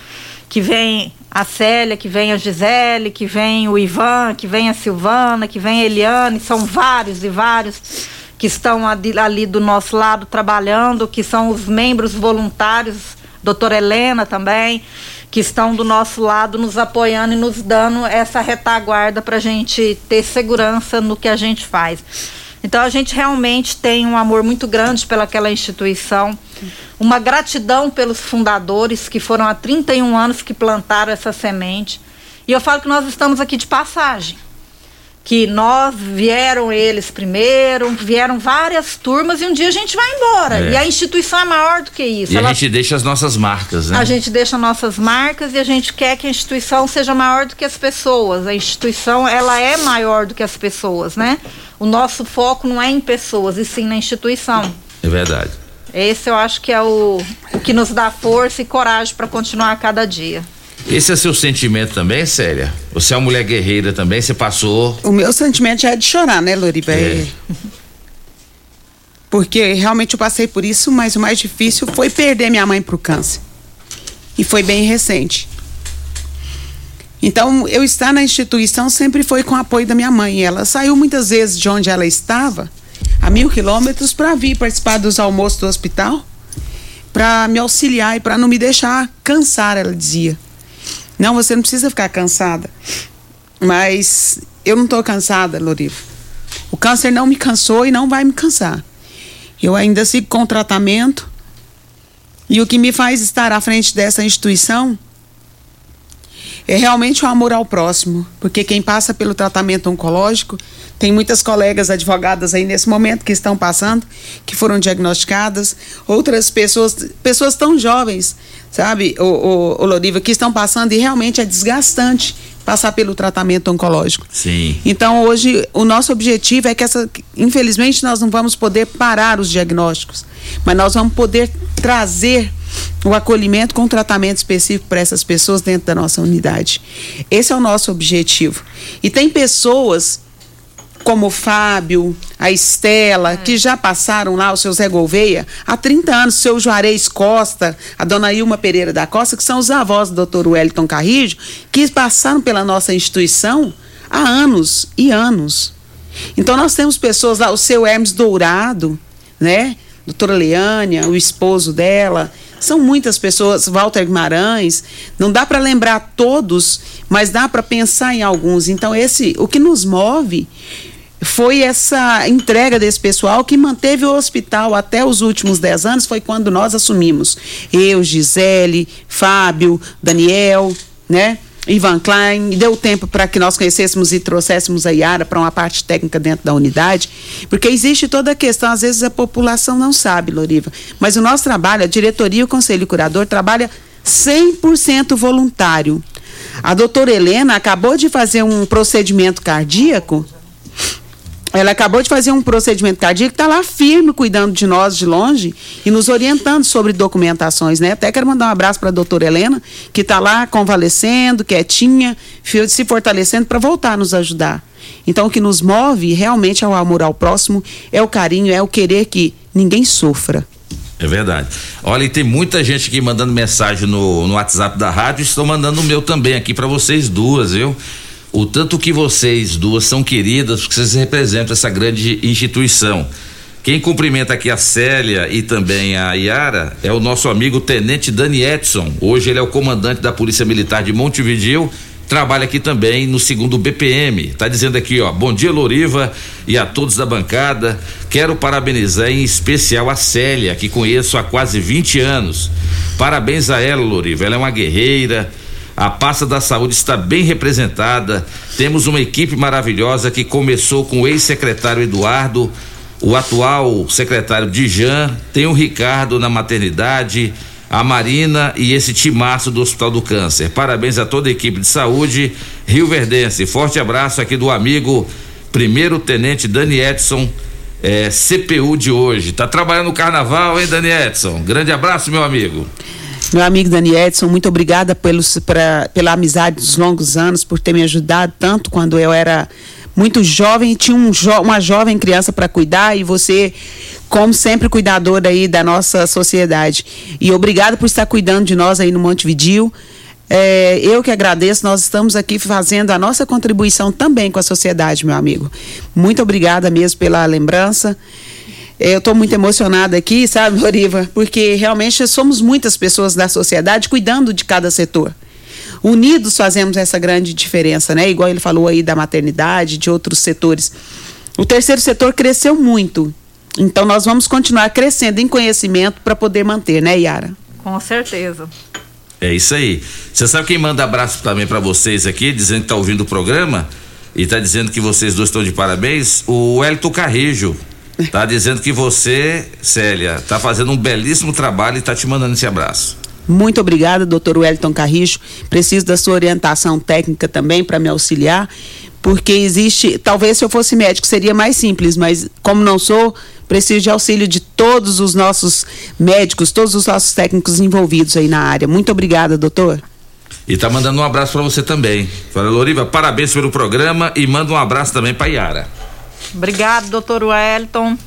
que vem a Célia, que vem a Gisele, que vem o Ivan, que vem a Silvana, que vem a Eliane, são vários e vários que estão ali, do nosso lado trabalhando, que são os membros voluntários, doutora Helena também, que estão do nosso lado nos apoiando e nos dando essa retaguarda para a gente ter segurança no que a gente faz. Então a gente realmente tem um amor muito grande pelaquela instituição, uma gratidão pelos fundadores que foram há 31 anos que plantaram essa semente. E eu falo que nós estamos aqui de passagem. Que nós vieram eles primeiro, vieram várias turmas e um dia a gente vai embora. É. E a instituição é maior do que isso. E Ela... a gente deixa as nossas marcas, né? A gente deixa nossas marcas e a gente quer que a instituição seja maior do que as pessoas. A instituição, ela é maior do que as pessoas, né? O nosso foco não é em pessoas, e sim na instituição. É verdade. Esse eu acho que é o, o que nos dá força e coragem para continuar a cada dia. Esse é seu sentimento também, Célia? Você é uma mulher guerreira também, você passou. O meu sentimento já é de chorar, né, Loriba? É. Porque realmente eu passei por isso, mas o mais difícil foi perder minha mãe pro câncer. E foi bem recente. Então, eu estar na instituição sempre foi com o apoio da minha mãe. Ela saiu muitas vezes de onde ela estava, a mil quilômetros, para vir participar dos almoços do hospital, para me auxiliar e para não me deixar cansar, ela dizia. Não, você não precisa ficar cansada. Mas eu não estou cansada, Loriva. O câncer não me cansou e não vai me cansar. Eu ainda sigo com tratamento E o que me faz estar à frente dessa instituição é realmente o amor ao próximo, porque quem passa pelo tratamento oncológico, tem muitas colegas advogadas aí nesse momento que estão passando, que foram diagnosticadas, outras pessoas, pessoas tão jovens, sabe, o, o, o Loriva, que estão passando e realmente é desgastante passar pelo tratamento oncológico. Sim. Então, hoje, o nosso objetivo é que essa. Infelizmente, nós não vamos poder parar os diagnósticos, mas nós vamos poder trazer o acolhimento com tratamento específico para essas pessoas dentro da nossa unidade. Esse é o nosso objetivo. E tem pessoas como o Fábio, a Estela, que já passaram lá, o seu Zé Gouveia, há 30 anos, o seu Juarez Costa, a dona Ilma Pereira da Costa, que são os avós do doutor Wellington Carrijo, que passaram pela nossa instituição há anos e anos. Então nós temos pessoas lá, o seu Hermes Dourado, né? Doutora Leânia, o esposo dela, são muitas pessoas, Walter Guimarães, não dá para lembrar todos, mas dá para pensar em alguns. Então esse, o que nos move foi essa entrega desse pessoal que manteve o hospital até os últimos 10 anos, foi quando nós assumimos. Eu, Gisele, Fábio, Daniel, né? Ivan Klein, deu tempo para que nós conhecêssemos e trouxéssemos a Yara para uma parte técnica dentro da unidade, porque existe toda a questão, às vezes a população não sabe, Loriva, mas o nosso trabalho, a diretoria e o conselho curador trabalha 100% voluntário. A doutora Helena acabou de fazer um procedimento cardíaco ela acabou de fazer um procedimento cardíaco, está lá firme cuidando de nós de longe e nos orientando sobre documentações, né? Até quero mandar um abraço para a doutora Helena, que está lá convalescendo, quietinha, se fortalecendo para voltar a nos ajudar. Então, o que nos move realmente é o amor ao próximo, é o carinho, é o querer que ninguém sofra. É verdade. Olha, e tem muita gente aqui mandando mensagem no, no WhatsApp da rádio, estou mandando o meu também aqui para vocês duas, viu? O tanto que vocês duas são queridas, porque vocês representam essa grande instituição. Quem cumprimenta aqui a Célia e também a Yara é o nosso amigo Tenente Dani Edson. Hoje ele é o comandante da Polícia Militar de Montevideo, trabalha aqui também no segundo BPM. Tá dizendo aqui, ó, bom dia Loriva e a todos da bancada. Quero parabenizar em especial a Célia, que conheço há quase 20 anos. Parabéns a ela, Loriva. Ela é uma guerreira a pasta da saúde está bem representada. Temos uma equipe maravilhosa que começou com o ex-secretário Eduardo, o atual secretário Dijan, tem o Ricardo na maternidade, a Marina e esse timaço do Hospital do Câncer. Parabéns a toda a equipe de saúde Rio Verdense. Forte abraço aqui do amigo primeiro tenente Dani Edson. É, CPU de hoje. Tá trabalhando no carnaval, hein, Dani Edson? Grande abraço, meu amigo. Meu amigo Dani Edson, muito obrigada pelos, pra, pela amizade dos longos anos, por ter me ajudado tanto quando eu era muito jovem tinha um jo uma jovem criança para cuidar e você, como sempre, cuidador aí da nossa sociedade. E obrigado por estar cuidando de nós aí no Montevideo. É, eu que agradeço, nós estamos aqui fazendo a nossa contribuição também com a sociedade, meu amigo. Muito obrigada mesmo pela lembrança. Eu estou muito emocionada aqui, sabe, Loriva? Porque realmente somos muitas pessoas da sociedade cuidando de cada setor. Unidos fazemos essa grande diferença, né? Igual ele falou aí da maternidade, de outros setores. O terceiro setor cresceu muito. Então nós vamos continuar crescendo em conhecimento para poder manter, né, Yara? Com certeza. É isso aí. Você sabe quem manda abraço também para vocês aqui, dizendo que está ouvindo o programa e está dizendo que vocês dois estão de parabéns? O Elton Carrejo Tá dizendo que você, Célia, tá fazendo um belíssimo trabalho e tá te mandando esse abraço. Muito obrigada, doutor Wellington Carricho. Preciso da sua orientação técnica também para me auxiliar, porque existe. Talvez se eu fosse médico seria mais simples, mas como não sou, preciso de auxílio de todos os nossos médicos, todos os nossos técnicos envolvidos aí na área. Muito obrigada, doutor. E tá mandando um abraço para você também. Fala, Loriva, parabéns pelo programa e manda um abraço também para Yara. Obrigado, doutor Wellington.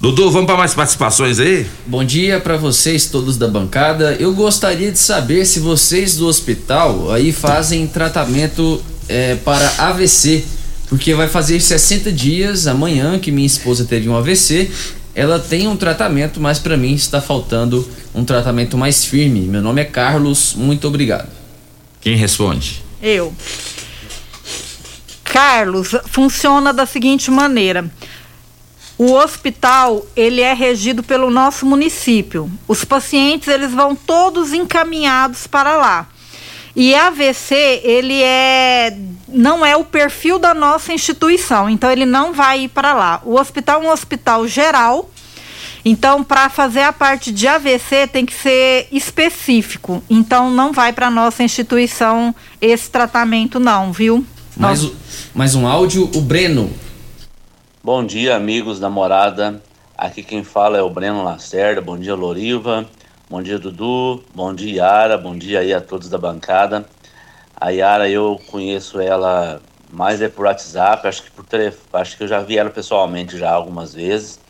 Dudu, vamos para mais participações aí? Bom dia para vocês todos da bancada. Eu gostaria de saber se vocês do hospital aí fazem tratamento é, para AVC, porque vai fazer 60 dias amanhã que minha esposa teve um AVC. Ela tem um tratamento, mas para mim está faltando um tratamento mais firme. Meu nome é Carlos, muito obrigado. Quem responde? Eu. Carlos, funciona da seguinte maneira: o hospital ele é regido pelo nosso município. Os pacientes eles vão todos encaminhados para lá. E AVC ele é não é o perfil da nossa instituição, então ele não vai ir para lá. O hospital é um hospital geral. Então, para fazer a parte de AVC tem que ser específico. Então, não vai para nossa instituição esse tratamento, não, viu? Mais, mais um áudio, o Breno. Bom dia, amigos da morada. Aqui quem fala é o Breno Lacerda. Bom dia, Loriva. Bom dia, Dudu. Bom dia, Yara. Bom dia aí a todos da bancada. A Yara, eu conheço ela mais é por WhatsApp, acho que por telefone, acho que eu já vi ela pessoalmente já algumas vezes.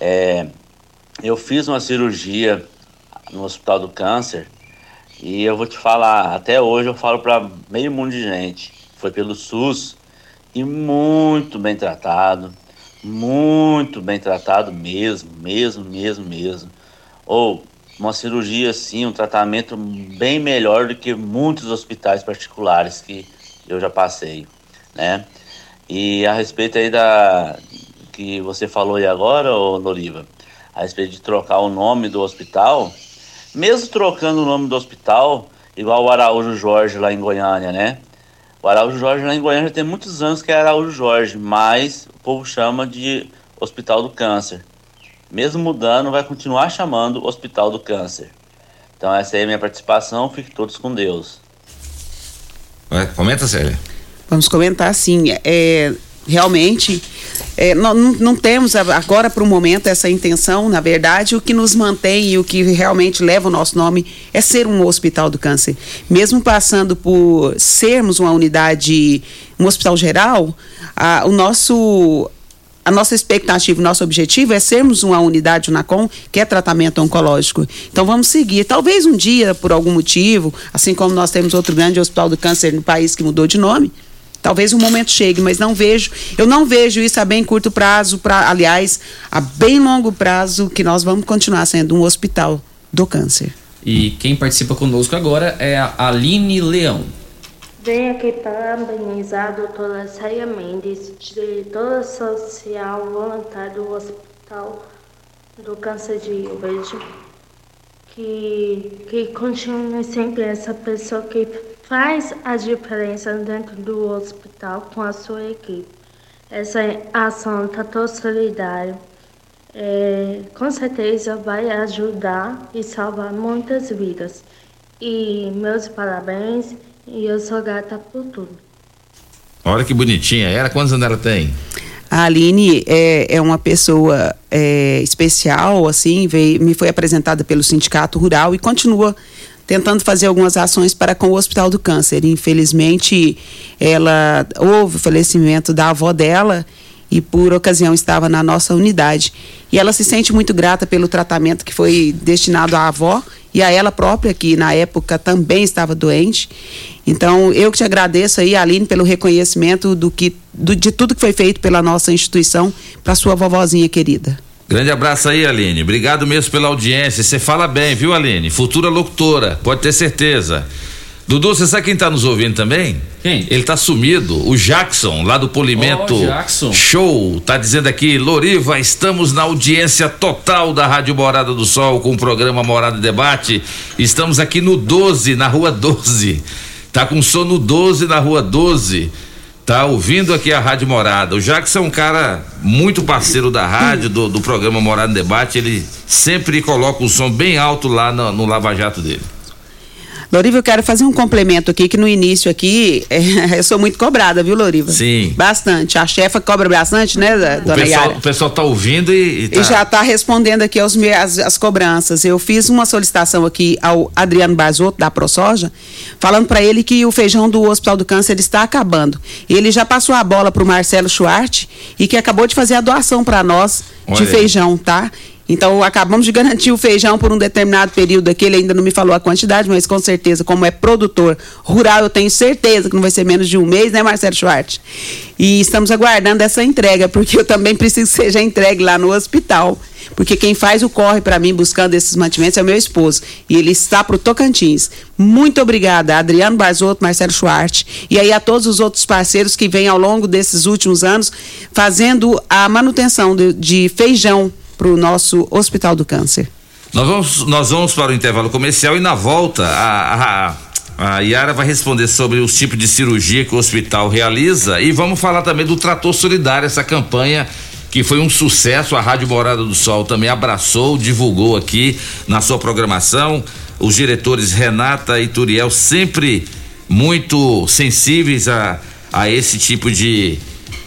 É, eu fiz uma cirurgia no Hospital do Câncer e eu vou te falar, até hoje eu falo para meio mundo de gente. Foi pelo SUS e muito bem tratado, muito bem tratado mesmo, mesmo, mesmo, mesmo. Ou uma cirurgia assim, um tratamento bem melhor do que muitos hospitais particulares que eu já passei, né? E a respeito aí da que você falou aí agora, ô Loriva, a respeito de trocar o nome do hospital, mesmo trocando o nome do hospital, igual o Araújo Jorge lá em Goiânia, né? O Araújo Jorge lá em Goiânia já tem muitos anos que é Araújo Jorge, mas o povo chama de Hospital do Câncer. Mesmo mudando, vai continuar chamando Hospital do Câncer. Então essa aí é a minha participação, fiquem todos com Deus. Vai, comenta, Célia. Vamos comentar sim. É, realmente, é, não, não, temos agora para o momento essa intenção. Na verdade, o que nos mantém e o que realmente leva o nosso nome é ser um hospital do câncer. Mesmo passando por sermos uma unidade, um hospital geral, a, o nosso a nossa expectativa, o nosso objetivo é sermos uma unidade UNACOM que é tratamento oncológico. Então vamos seguir. Talvez um dia, por algum motivo, assim como nós temos outro grande hospital do câncer no país que mudou de nome, talvez um momento chegue, mas não vejo, eu não vejo isso a bem curto prazo, pra, aliás, a bem longo prazo, que nós vamos continuar sendo um hospital do câncer. E quem participa conosco agora é a Aline Leão. Venho aqui parabenizar a doutora Saia Mendes, diretora social voluntária do Hospital do Câncer de Rio Verde, que, que continue sempre essa pessoa que faz a diferença dentro do hospital com a sua equipe. Essa ação está toda solidária. É, com certeza vai ajudar e salvar muitas vidas. E meus parabéns e eu sou grata por tudo. Olha que bonitinha. Ela, quantos anos ela tem? A Aline é, é uma pessoa é, especial, assim, veio, me foi apresentada pelo Sindicato Rural e continua tentando fazer algumas ações para com o Hospital do Câncer. Infelizmente, ela houve o falecimento da avó dela e por ocasião estava na nossa unidade. E ela se sente muito grata pelo tratamento que foi destinado à avó e a ela própria, que na época também estava doente. Então, eu que te agradeço aí, Aline, pelo reconhecimento do que, do, de tudo que foi feito pela nossa instituição para sua vovozinha querida. Grande abraço aí, Aline. Obrigado mesmo pela audiência. Você fala bem, viu, Aline? Futura locutora, pode ter certeza. Dudu, você sabe quem tá nos ouvindo também? Quem? Ele tá sumido. O Jackson, lá do Polimento oh, Jackson. Show, tá dizendo aqui, Loriva, estamos na audiência total da Rádio Morada do Sol com o programa Morada Debate. Estamos aqui no 12, na rua 12. Tá com sono 12 na rua 12. Tá ouvindo aqui a Rádio Morada. O Jackson é um cara muito parceiro da rádio, do, do programa Morada Debate. Ele sempre coloca o som bem alto lá no, no Lava Jato dele. Loriva, eu quero fazer um complemento aqui, que no início aqui, é, eu sou muito cobrada, viu, Loriva? Sim. Bastante. A chefa cobra bastante, né, dona o pessoal, Yara? O pessoal tá ouvindo e, e, tá... e já está respondendo aqui aos, as, as cobranças. Eu fiz uma solicitação aqui ao Adriano Barzotto, da ProSoja, falando para ele que o feijão do Hospital do Câncer está acabando. Ele já passou a bola para o Marcelo Schwartz e que acabou de fazer a doação para nós de feijão, tá? Então, acabamos de garantir o feijão por um determinado período aqui. Ele ainda não me falou a quantidade, mas com certeza, como é produtor rural, eu tenho certeza que não vai ser menos de um mês, né, Marcelo Schwartz? E estamos aguardando essa entrega, porque eu também preciso que seja entregue lá no hospital. Porque quem faz o corre para mim buscando esses mantimentos é o meu esposo. E ele está para o Tocantins. Muito obrigada, Adriano Barzotto, Marcelo Schwartz. E aí a todos os outros parceiros que vêm ao longo desses últimos anos fazendo a manutenção de, de feijão para o nosso Hospital do Câncer. Nós vamos, nós vamos para o intervalo comercial e na volta a, a, a Yara vai responder sobre os tipos de cirurgia que o hospital realiza e vamos falar também do Trator Solidário, essa campanha que foi um sucesso. A Rádio Morada do Sol também abraçou, divulgou aqui na sua programação. Os diretores Renata e Turiel sempre muito sensíveis a, a esse tipo de,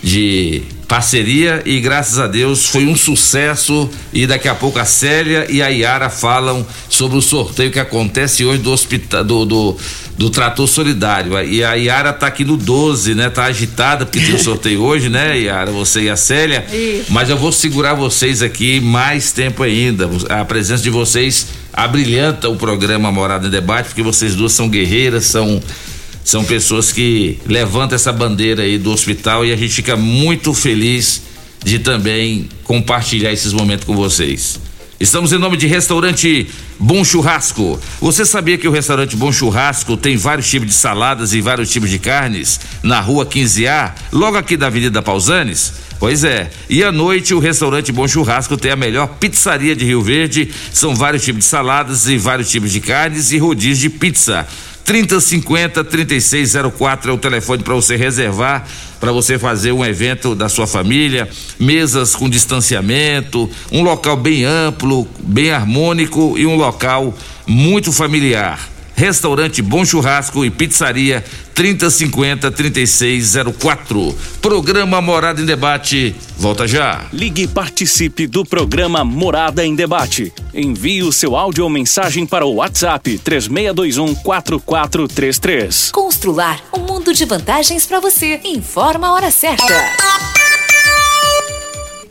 de parceria e graças a Deus foi um sucesso e daqui a pouco a Célia e a Yara falam sobre o sorteio que acontece hoje do hospital do, do, do trator solidário e a Yara tá aqui no 12, né? Tá agitada porque tem o sorteio hoje, né, Yara? Você e a Célia. Isso. Mas eu vou segurar vocês aqui mais tempo ainda. A presença de vocês abrilhanta o programa Morada em Debate porque vocês duas são guerreiras, são são pessoas que levantam essa bandeira aí do hospital e a gente fica muito feliz de também compartilhar esses momentos com vocês. Estamos em nome de restaurante Bom Churrasco. Você sabia que o restaurante Bom Churrasco tem vários tipos de saladas e vários tipos de carnes na rua 15A, logo aqui da Avenida Pausanes? Pois é. E à noite o restaurante Bom Churrasco tem a melhor pizzaria de Rio Verde. São vários tipos de saladas e vários tipos de carnes e rodízio de pizza. 3050 3604 é o telefone para você reservar, para você fazer um evento da sua família, mesas com distanciamento, um local bem amplo, bem harmônico e um local muito familiar. Restaurante Bom Churrasco e Pizzaria 3050 3604. Programa Morada em Debate. Volta já. Ligue e participe do programa Morada em Debate. Envie o seu áudio ou mensagem para o WhatsApp 3621 4433. Constrular um mundo de vantagens para você. Informa a hora certa.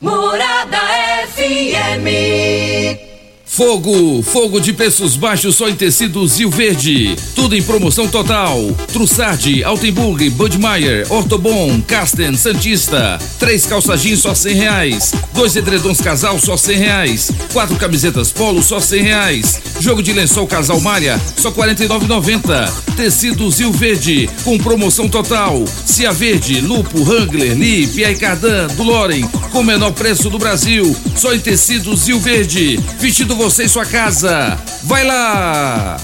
Morada FM. Fogo, fogo de preços baixos só em tecidos Rio Verde. Tudo em promoção total. Trussardi, Altenburg, Budmeier, Ortobon, Casten, Santista. Três calça jeans só cem reais. Dois edredons casal só cem reais. Quatro camisetas polo só cem reais. Jogo de lençol casal malha só quarenta e nove noventa. Tecidos Rio Verde com promoção total. Cia Verde, Lupo, Hangler, Lee, Pierre Cardan, do Loren com o menor preço do Brasil. Só em tecidos Rio Verde. Vestido você em sua casa. Vai lá!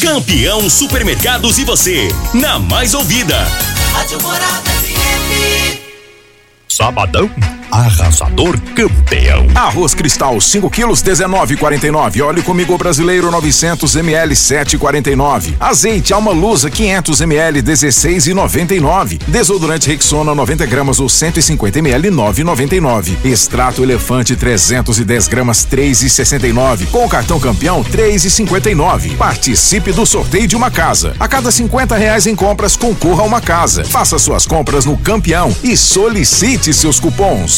Campeão Supermercados e você, na mais ouvida. Rádio Morada FM. Sabadão, arrasador campeão. Arroz Cristal 5 quilos 19,49. Óleo comigo brasileiro 900 ml 7,49. Azeite Alma Lusa 500 ml 16,99. Desodorante Rexona 90 gramas ou 150 ml 9,99. Extrato Elefante 310 gramas 3,69. Com o cartão campeão 3,59. Participe do sorteio de uma casa. A cada 50 reais em compras concorra a uma casa. Faça suas compras no campeão e solicite seus cupons.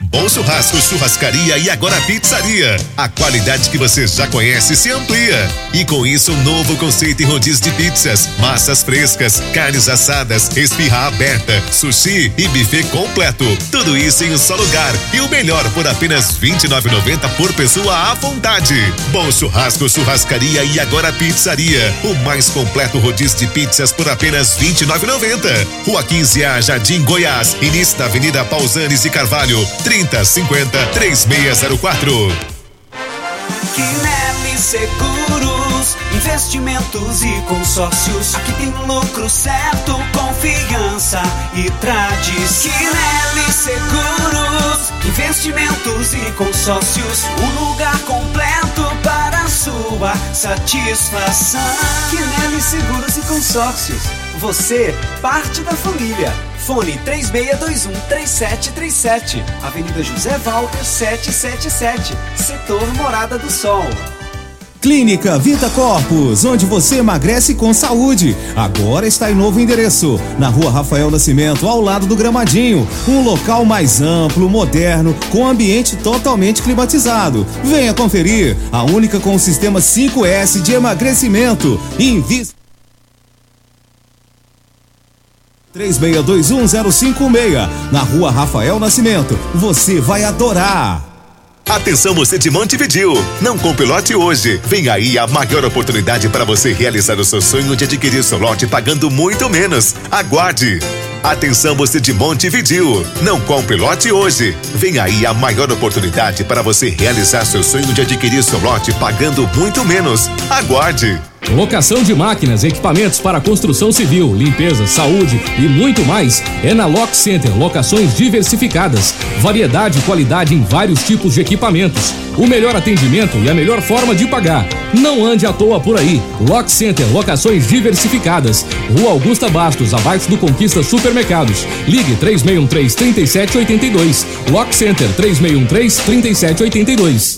Bom Churrasco, Churrascaria e agora Pizzaria. A qualidade que você já conhece se amplia. E com isso, um novo conceito em rodízio de pizzas, massas frescas, carnes assadas, espirra aberta, sushi e buffet completo. Tudo isso em um só lugar. E o melhor por apenas R$ 29,90 por pessoa à vontade. Bom Churrasco, Churrascaria e agora Pizzaria. O mais completo rodízio de pizzas por apenas R$ 29,90. Rua 15A, Jardim Goiás. Início da Avenida Pausanes e Carvalho. 3050 3604. Quinelli Seguros, investimentos e consórcios. Aqui tem lucro certo, confiança e tradição. Quinelli Seguros, investimentos e consórcios. Um lugar completo para sua satisfação. Quinelli Seguros e Consórcios. Você, parte da família. Fone 3621-3737. Avenida José Walter 777. Setor Morada do Sol. Clínica Vita Corpus, onde você emagrece com saúde. Agora está em novo endereço, na rua Rafael Nascimento, ao lado do Gramadinho. Um local mais amplo, moderno, com ambiente totalmente climatizado. Venha conferir, a única com o sistema 5S de emagrecimento. Invista. 36210556, na rua Rafael Nascimento. Você vai adorar. Atenção você de Montevidil, não compre lote hoje. Vem aí a maior oportunidade para você realizar o seu sonho de adquirir seu lote pagando muito menos. Aguarde. Atenção você de Montevidil, não compre lote hoje. Vem aí a maior oportunidade para você realizar seu sonho de adquirir seu lote pagando muito menos. Aguarde. Locação de máquinas, equipamentos para construção civil, limpeza, saúde e muito mais é na Lock Center. Locações diversificadas, variedade e qualidade em vários tipos de equipamentos, o melhor atendimento e a melhor forma de pagar. Não ande à toa por aí. Lock Center, locações diversificadas. Rua Augusta Bastos, abaixo do Conquista Supermercados. Ligue 3613-3782. Lock Center 3613-3782.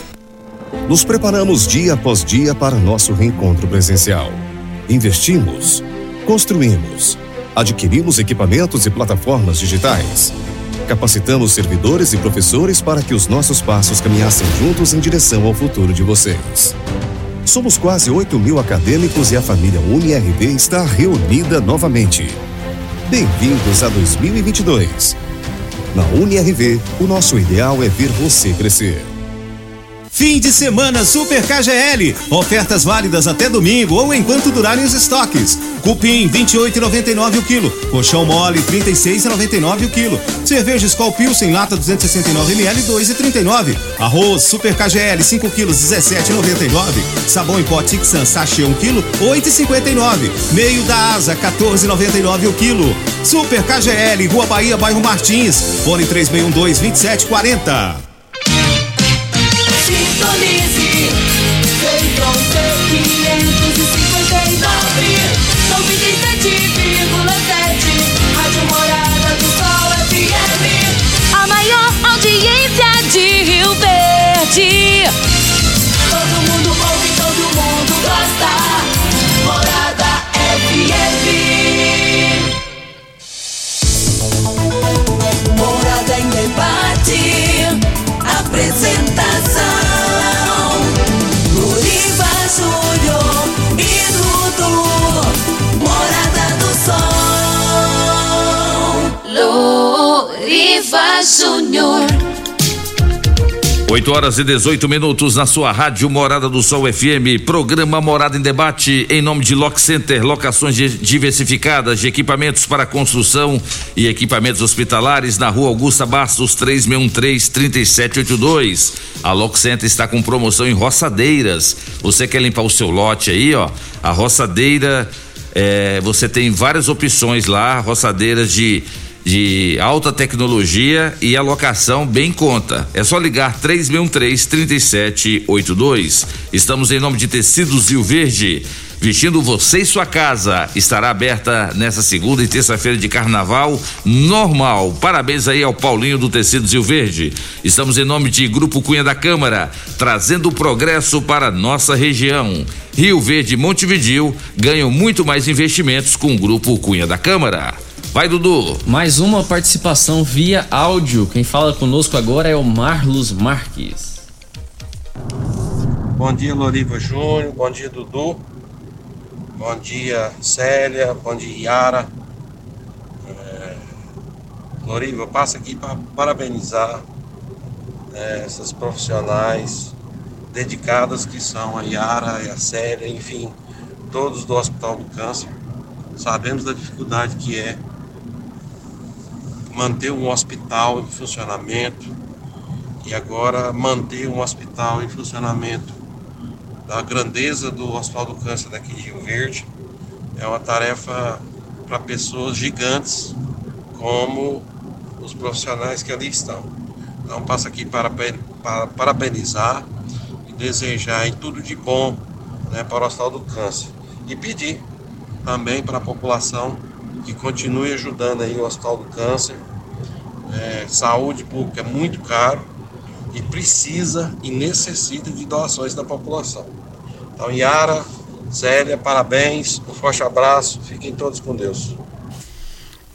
Nos preparamos dia após dia para nosso reencontro presencial. Investimos, construímos, adquirimos equipamentos e plataformas digitais. Capacitamos servidores e professores para que os nossos passos caminhassem juntos em direção ao futuro de vocês. Somos quase 8 mil acadêmicos e a família UniRV está reunida novamente. Bem-vindos a 2022. Na UniRV, o nosso ideal é ver você crescer. Fim de semana Super KGL. Ofertas válidas até domingo ou enquanto durarem os estoques. Cupim 28,99 o quilo. Colchão mole 36,99 o quilo. Cerveja Skol Pilsen lata 269 ml 2,39. Arroz Super KGL 5 quilos 17,99. Sabão em pó Tixan sachê 1 quilo 8,59. Meio da Asa 14,99 o quilo. Super KGL Rua Bahia Bairro Martins. Fone 3612 2740. Sintonize. Feitron T559. 97,7. Rádio Morada do Sol FM. A maior audiência de Rio Verde. 8 horas e 18 minutos na sua rádio Morada do Sol FM, programa Morada em Debate, em nome de Lock Center, locações di- diversificadas de equipamentos para construção e equipamentos hospitalares na rua Augusta Bastos 3613-3782. A Lock Center está com promoção em roçadeiras. Você quer limpar o seu lote aí, ó? A roçadeira, é, você tem várias opções lá, roçadeiras de de alta tecnologia e alocação bem conta. É só ligar 3613-3782. Estamos em nome de Tecidos Rio Verde. Vestindo você e sua casa. Estará aberta nessa segunda e terça-feira de carnaval normal. Parabéns aí ao Paulinho do Tecidos Rio Verde. Estamos em nome de Grupo Cunha da Câmara, trazendo progresso para nossa região. Rio Verde e Montevidil ganham muito mais investimentos com o Grupo Cunha da Câmara. Vai, Dudu. Mais uma participação via áudio. Quem fala conosco agora é o Marlos Marques. Bom dia, Loriva Júnior. Bom dia, Dudu. Bom dia, Célia. Bom dia, Yara. É... Loriva, passo aqui para parabenizar é, essas profissionais dedicadas que são a Yara e a Célia, enfim, todos do Hospital do Câncer. Sabemos da dificuldade que é manter um hospital em funcionamento e agora manter um hospital em funcionamento da grandeza do Hospital do Câncer daqui de Rio Verde é uma tarefa para pessoas gigantes como os profissionais que ali estão. Então passo aqui para, para parabenizar e desejar tudo de bom né, para o Hospital do Câncer e pedir também para a população que continue ajudando aí o Hospital do Câncer. É, saúde pública é muito caro e precisa e necessita de doações da população. Então, Yara, Célia, parabéns, um forte abraço, fiquem todos com Deus.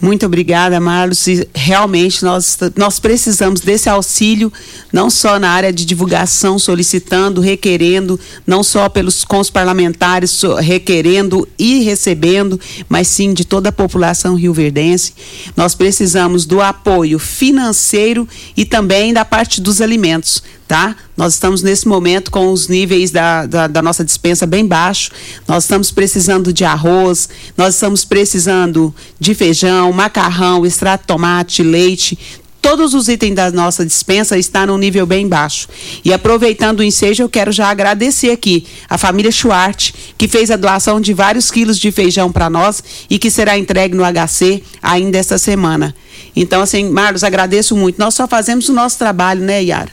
Muito obrigada, Marlos. E realmente nós, nós precisamos desse auxílio, não só na área de divulgação, solicitando, requerendo, não só pelos com os parlamentares requerendo e recebendo, mas sim de toda a população rioverdense. Nós precisamos do apoio financeiro e também da parte dos alimentos tá? Nós estamos nesse momento com os níveis da, da, da, nossa dispensa bem baixo. Nós estamos precisando de arroz, nós estamos precisando de feijão, macarrão, extrato de tomate, leite. Todos os itens da nossa dispensa estão num nível bem baixo. E aproveitando o ensejo, eu quero já agradecer aqui a família Schwartz, que fez a doação de vários quilos de feijão para nós e que será entregue no HC ainda esta semana. Então, assim, Marlos, agradeço muito. Nós só fazemos o nosso trabalho, né, Yara?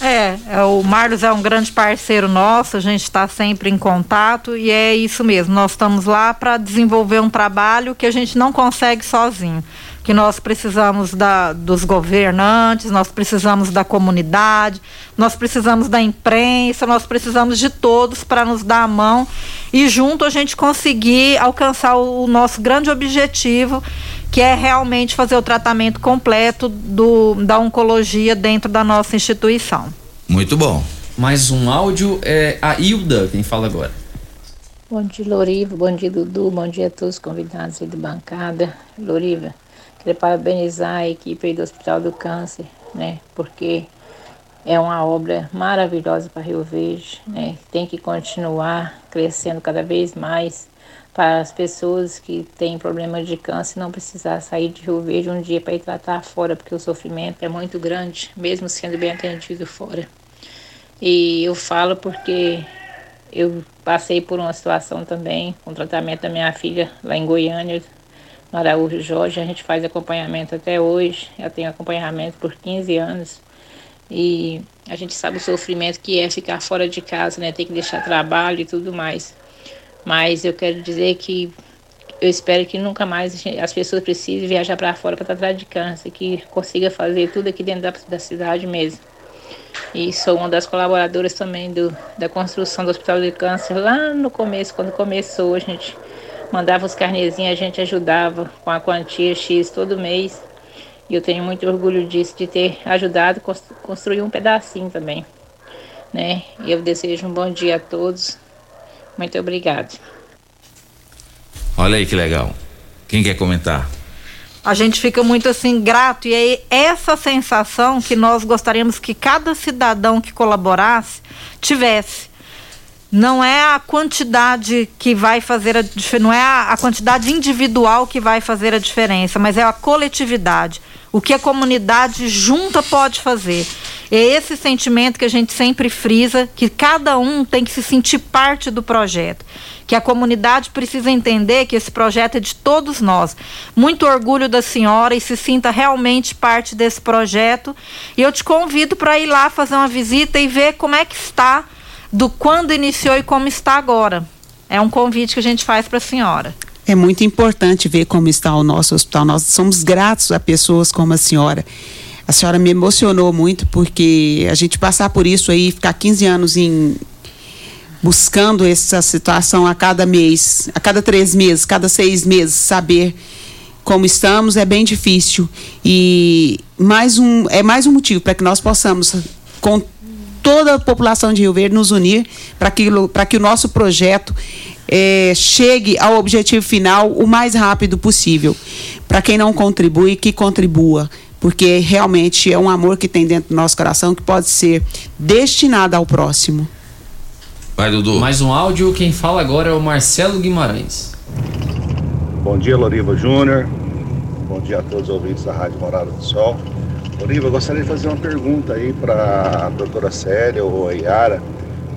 É, é, o Marlos é um grande parceiro nosso, a gente está sempre em contato e é isso mesmo. Nós estamos lá para desenvolver um trabalho que a gente não consegue sozinho. Que nós precisamos da, dos governantes, nós precisamos da comunidade, nós precisamos da imprensa, nós precisamos de todos para nos dar a mão e junto a gente conseguir alcançar o, o nosso grande objetivo, que é realmente fazer o tratamento completo do, da oncologia dentro da nossa instituição. Muito bom. Mais um áudio é a Hilda quem fala agora. Bom dia, Loriva. Bom dia, Dudu. Bom dia a todos os convidados aí da bancada. Loriva, queria parabenizar a equipe aí do Hospital do Câncer, né? Porque é uma obra maravilhosa para Rio Verde, né? Tem que continuar crescendo cada vez mais para as pessoas que têm problemas de câncer não precisar sair de Rio Verde um dia para ir tratar fora, porque o sofrimento é muito grande, mesmo sendo bem atendido fora. E eu falo porque eu passei por uma situação também com o tratamento da minha filha lá em Goiânia, no Araújo Jorge. A gente faz acompanhamento até hoje, eu tenho acompanhamento por 15 anos. E a gente sabe o sofrimento que é ficar fora de casa, né? Ter que deixar trabalho e tudo mais. Mas eu quero dizer que eu espero que nunca mais as pessoas precisem viajar para fora para tratar de câncer, que consiga fazer tudo aqui dentro da, da cidade mesmo. E sou uma das colaboradoras também do, da construção do Hospital de Câncer lá no começo, quando começou, a gente mandava os carnezinhos, a gente ajudava com a quantia X todo mês. E eu tenho muito orgulho disso, de ter ajudado a construir um pedacinho também. Né? E eu desejo um bom dia a todos. Muito obrigado. Olha aí que legal. Quem quer comentar? A gente fica muito assim grato e é essa sensação que nós gostaríamos que cada cidadão que colaborasse tivesse. Não é a quantidade que vai fazer a não é a, a quantidade individual que vai fazer a diferença, mas é a coletividade. O que a comunidade junta pode fazer. É esse sentimento que a gente sempre frisa, que cada um tem que se sentir parte do projeto. Que a comunidade precisa entender que esse projeto é de todos nós. Muito orgulho da senhora e se sinta realmente parte desse projeto. E eu te convido para ir lá fazer uma visita e ver como é que está do quando iniciou e como está agora. É um convite que a gente faz para a senhora. É muito importante ver como está o nosso hospital. Nós somos gratos a pessoas como a senhora. A senhora me emocionou muito porque a gente passar por isso aí, ficar 15 anos em buscando essa situação a cada mês, a cada três meses, cada seis meses, saber como estamos é bem difícil e mais um é mais um motivo para que nós possamos com toda a população de Rio Verde nos unir para que, que o nosso projeto é, chegue ao objetivo final o mais rápido possível. Para quem não contribui, que contribua, porque realmente é um amor que tem dentro do nosso coração que pode ser destinado ao próximo. Vai, Dudu. Mais um áudio, quem fala agora é o Marcelo Guimarães. Bom dia, Loriva Júnior. Bom dia a todos os ouvintes da Rádio Morada do Sol. Loriva, eu gostaria de fazer uma pergunta aí para a doutora Célia ou a Yara.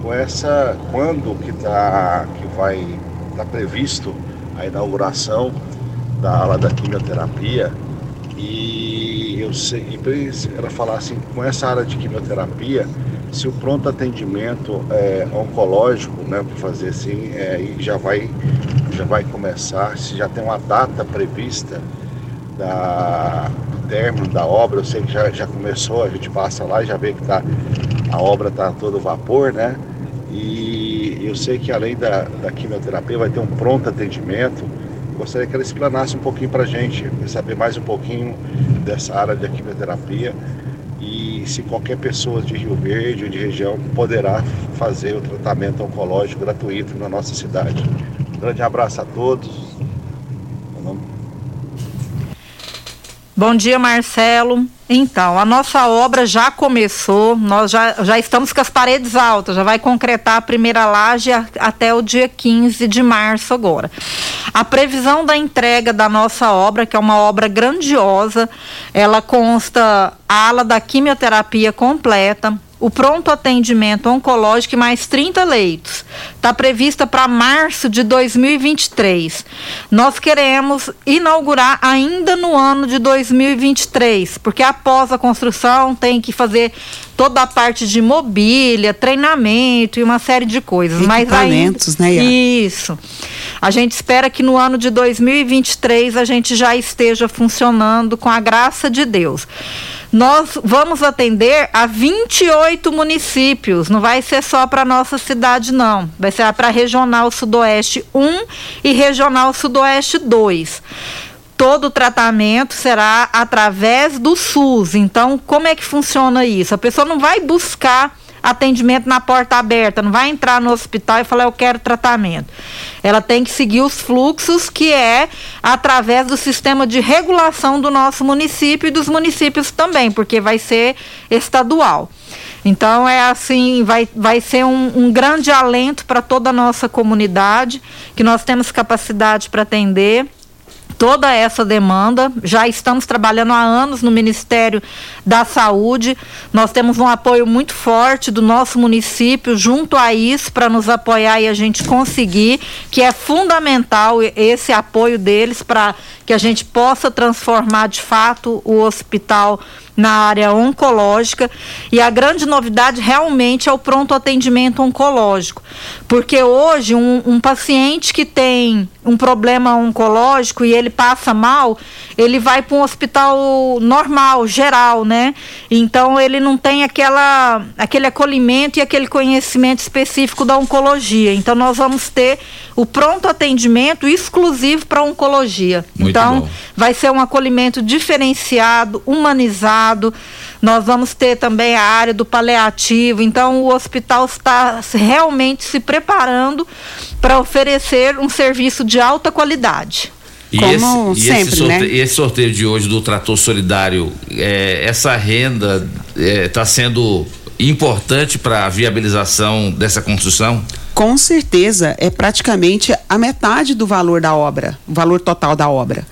Com essa, quando que, tá, que vai estar tá previsto a inauguração da ala da quimioterapia? E eu sei, ela falar assim, com essa área de quimioterapia, se o pronto atendimento é, oncológico, né, para fazer assim, é, já vai já vai começar, se já tem uma data prevista da, término da obra, eu sei que já, já começou, a gente passa lá e já vê que tá, a obra está todo vapor, né? E eu sei que além da, da quimioterapia vai ter um pronto atendimento. Gostaria que ela explanasse um pouquinho para a gente, saber mais um pouquinho dessa área de quimioterapia e se qualquer pessoa de Rio Verde ou de região poderá fazer o tratamento oncológico gratuito na nossa cidade. Um grande abraço a todos. Bom dia, Marcelo. Então, a nossa obra já começou, nós já, já estamos com as paredes altas, já vai concretar a primeira laje a, até o dia 15 de março agora. A previsão da entrega da nossa obra, que é uma obra grandiosa, ela consta ala da quimioterapia completa, o pronto atendimento oncológico e mais 30 leitos. Está prevista para março de 2023. Nós queremos inaugurar ainda no ano de 2023, porque após a construção tem que fazer toda a parte de mobília, treinamento e uma série de coisas. Mas ainda, né? Isso. A gente espera que no ano de 2023 a gente já esteja funcionando com a graça de Deus nós vamos atender a 28 municípios. Não vai ser só para nossa cidade, não. Vai ser para Regional Sudoeste 1 e Regional Sudoeste 2 todo o tratamento será através do SUS. Então, como é que funciona isso? A pessoa não vai buscar atendimento na porta aberta, não vai entrar no hospital e falar eu quero tratamento. Ela tem que seguir os fluxos que é através do sistema de regulação do nosso município e dos municípios também, porque vai ser estadual. Então é assim, vai, vai ser um, um grande alento para toda a nossa comunidade, que nós temos capacidade para atender toda essa demanda. Já estamos trabalhando há anos no Ministério da Saúde. Nós temos um apoio muito forte do nosso município junto a isso para nos apoiar e a gente conseguir, que é fundamental esse apoio deles para que a gente possa transformar de fato o hospital na área oncológica e a grande novidade realmente é o pronto atendimento oncológico, porque hoje um, um, paciente que tem um problema oncológico e ele passa mal, ele vai para um hospital normal, geral, né? Então ele não tem aquela, aquele acolhimento e aquele conhecimento específico da oncologia. Então nós vamos ter o pronto atendimento exclusivo para oncologia. Muito então bom. vai ser um acolhimento diferenciado, humanizado. Nós vamos ter também a área do paliativo. Então o hospital está realmente se preparando para oferecer um serviço de alta qualidade. E Como esse, sempre, esse sorteio, né? esse sorteio de hoje do trator solidário, é, essa renda está é, tá sendo importante para a viabilização dessa construção? Com certeza, é praticamente a metade do valor da obra, o valor total da obra.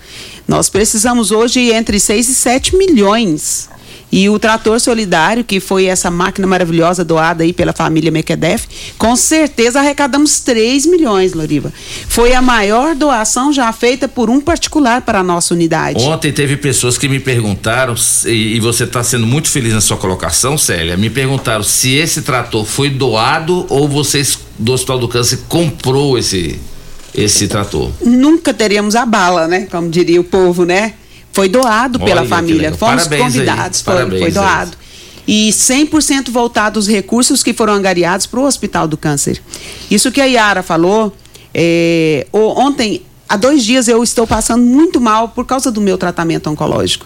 Nós precisamos hoje entre 6 e 7 milhões e o trator solidário, que foi essa máquina maravilhosa doada aí pela família Mequedef, com certeza arrecadamos 3 milhões, Loriva. Foi a maior doação já feita por um particular para a nossa unidade. Ontem teve pessoas que me perguntaram, e, você está sendo muito feliz na sua colocação, Célia, me perguntaram se esse trator foi doado ou vocês do Hospital do Câncer comprou esse esse trator. Nunca teríamos a bala, né? Como diria o povo, né? Foi doado Olha, pela família. Fomos Parabéns convidados, foi, foi, doado. E 100% voltado os recursos que foram angariados para o Hospital do Câncer. Isso que a Yara falou, é, ontem, há dois dias eu estou passando muito mal por causa do meu tratamento oncológico.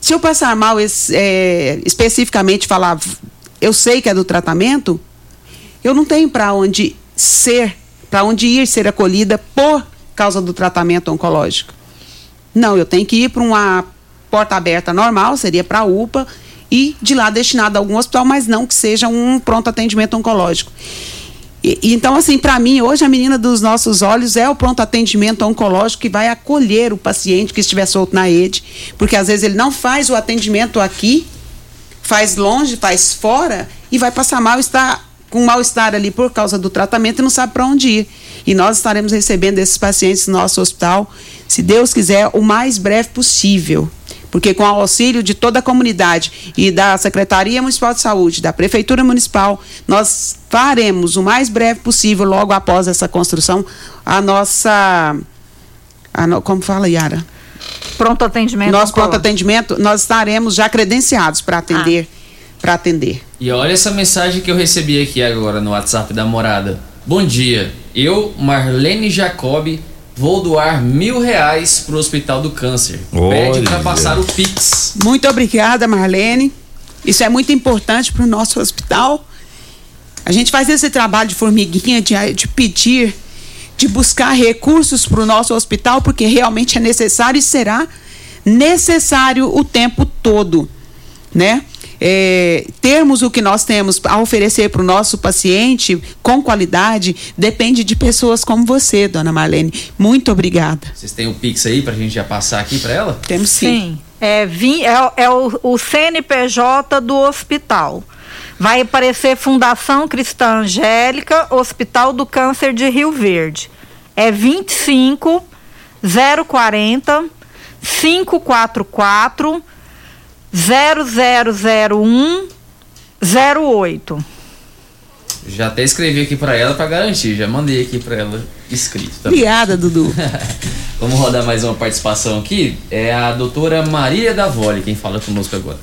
Se eu passar mal é, especificamente falar, eu sei que é do tratamento, eu não tenho para onde ser, para onde ir ser acolhida por causa do tratamento oncológico. Não, eu tenho que ir para uma porta aberta normal, seria para a UPA, e de lá destinado a algum hospital, mas não que seja um pronto atendimento oncológico. E, então, assim, para mim, hoje a menina dos nossos olhos é o pronto atendimento oncológico que vai acolher o paciente que estiver solto na rede, porque às vezes ele não faz o atendimento aqui, faz longe, faz fora e vai passar mal, está com mal-estar ali por causa do tratamento e não sabe para onde ir. E nós estaremos recebendo esses pacientes no nosso hospital, se Deus quiser, o mais breve possível. Porque com o auxílio de toda a comunidade e da Secretaria Municipal de Saúde, da Prefeitura Municipal, nós faremos o mais breve possível, logo após essa construção, a nossa. A no, como fala, Yara? Pronto atendimento. Nosso pronto atendimento, nós estaremos já credenciados para atender. Ah. Para atender. E olha essa mensagem que eu recebi aqui agora no WhatsApp da morada. Bom dia. Eu, Marlene Jacob, vou doar mil reais para o Hospital do Câncer. Olha. Pede para passar o Pix. Muito obrigada, Marlene. Isso é muito importante para o nosso hospital. A gente faz esse trabalho de formiguinha, de, de pedir, de buscar recursos para o nosso hospital, porque realmente é necessário e será necessário o tempo todo, né? É, termos o que nós temos a oferecer para o nosso paciente com qualidade depende de pessoas como você, dona Marlene. Muito obrigada. Vocês têm o Pix aí para a gente já passar aqui para ela? Temos sim. sim. É, vim, é, é o, o CNPJ do hospital. Vai aparecer Fundação Cristã Angélica, Hospital do Câncer de Rio Verde. É 25 040 544 0001 08. Já até escrevi aqui para ela para garantir, já mandei aqui para ela escrito. Também. Obrigada, Dudu. Vamos rodar mais uma participação aqui. É a doutora Maria Davoli quem fala conosco agora.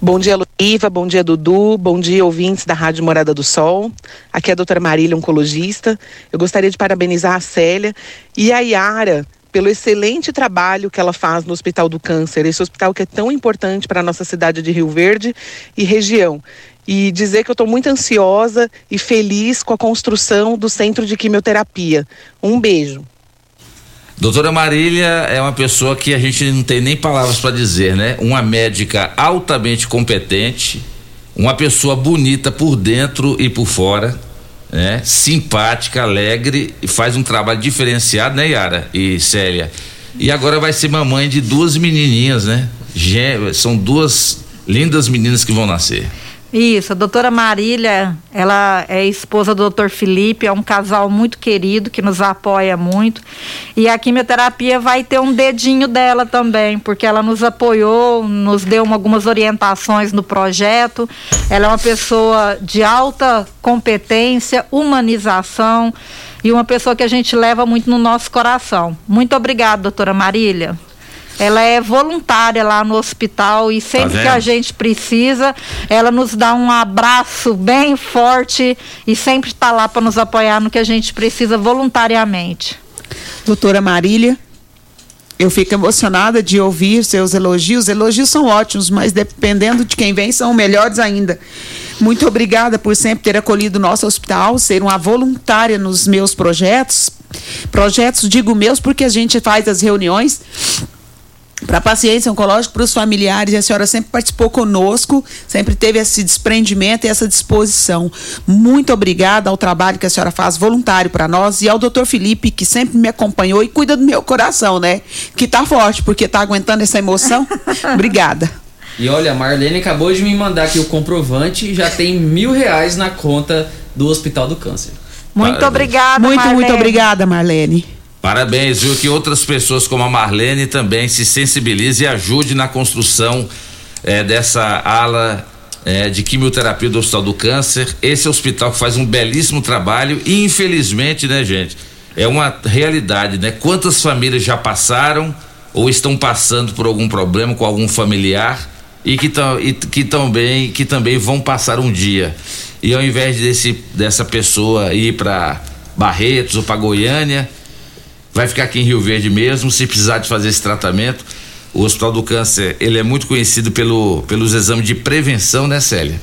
Bom dia, Luíva. Bom dia, Dudu. Bom dia, ouvintes da Rádio Morada do Sol. Aqui é a doutora Marília, oncologista. Eu gostaria de parabenizar a Célia e a Yara pelo excelente trabalho que ela faz no Hospital do Câncer, esse hospital que é tão importante para a nossa cidade de Rio Verde e região. E dizer que eu estou muito ansiosa e feliz com a construção do centro de quimioterapia. Um beijo. Doutora Marília é uma pessoa que a gente não tem nem palavras para dizer, né? Uma médica altamente competente, uma pessoa bonita por dentro e por fora né? Simpática, alegre e faz um trabalho diferenciado, né, Yara e Célia? E agora vai ser mamãe de duas menininhas, né? Gê, são duas lindas meninas que vão nascer. Isso, a doutora Marília, ela é esposa do doutor Felipe, é um casal muito querido que nos apoia muito. E a quimioterapia vai ter um dedinho dela também, porque ela nos apoiou, nos deu algumas orientações no projeto. Ela é uma pessoa de alta competência, humanização e uma pessoa que a gente leva muito no nosso coração. Muito obrigada, doutora Marília. Ela é voluntária lá no hospital e sempre tá que a gente precisa, ela nos dá um abraço bem forte e sempre está lá para nos apoiar no que a gente precisa voluntariamente. Doutora Marília, eu fico emocionada de ouvir seus elogios. Elogios são ótimos, mas dependendo de quem vem, são melhores ainda. Muito obrigada por sempre ter acolhido o nosso hospital, ser uma voluntária nos meus projetos. Projetos, digo meus, porque a gente faz as reuniões para a paciência oncológica, para os familiares. E a senhora sempre participou conosco, sempre teve esse desprendimento e essa disposição. Muito obrigada ao trabalho que a senhora faz voluntário para nós e ao doutor Felipe, que sempre me acompanhou e cuida do meu coração, né? Que tá forte, porque tá aguentando essa emoção. obrigada. E olha, a Marlene acabou de me mandar aqui o comprovante e já tem mil reais na conta do Hospital do Câncer. Muito Parabéns. obrigada, Muito, Marlene. muito obrigada, Marlene. Parabéns, viu? Que outras pessoas como a Marlene também se sensibilizem e ajude na construção eh, dessa ala eh, de quimioterapia do Hospital do Câncer. Esse hospital que faz um belíssimo trabalho e infelizmente, né, gente, é uma realidade, né? Quantas famílias já passaram ou estão passando por algum problema com algum familiar e que, tam, e que também que também vão passar um dia. E ao invés desse dessa pessoa ir para Barretos ou para Goiânia, vai ficar aqui em Rio Verde mesmo, se precisar de fazer esse tratamento. O Hospital do Câncer, ele é muito conhecido pelo, pelos exames de prevenção, né, Célia?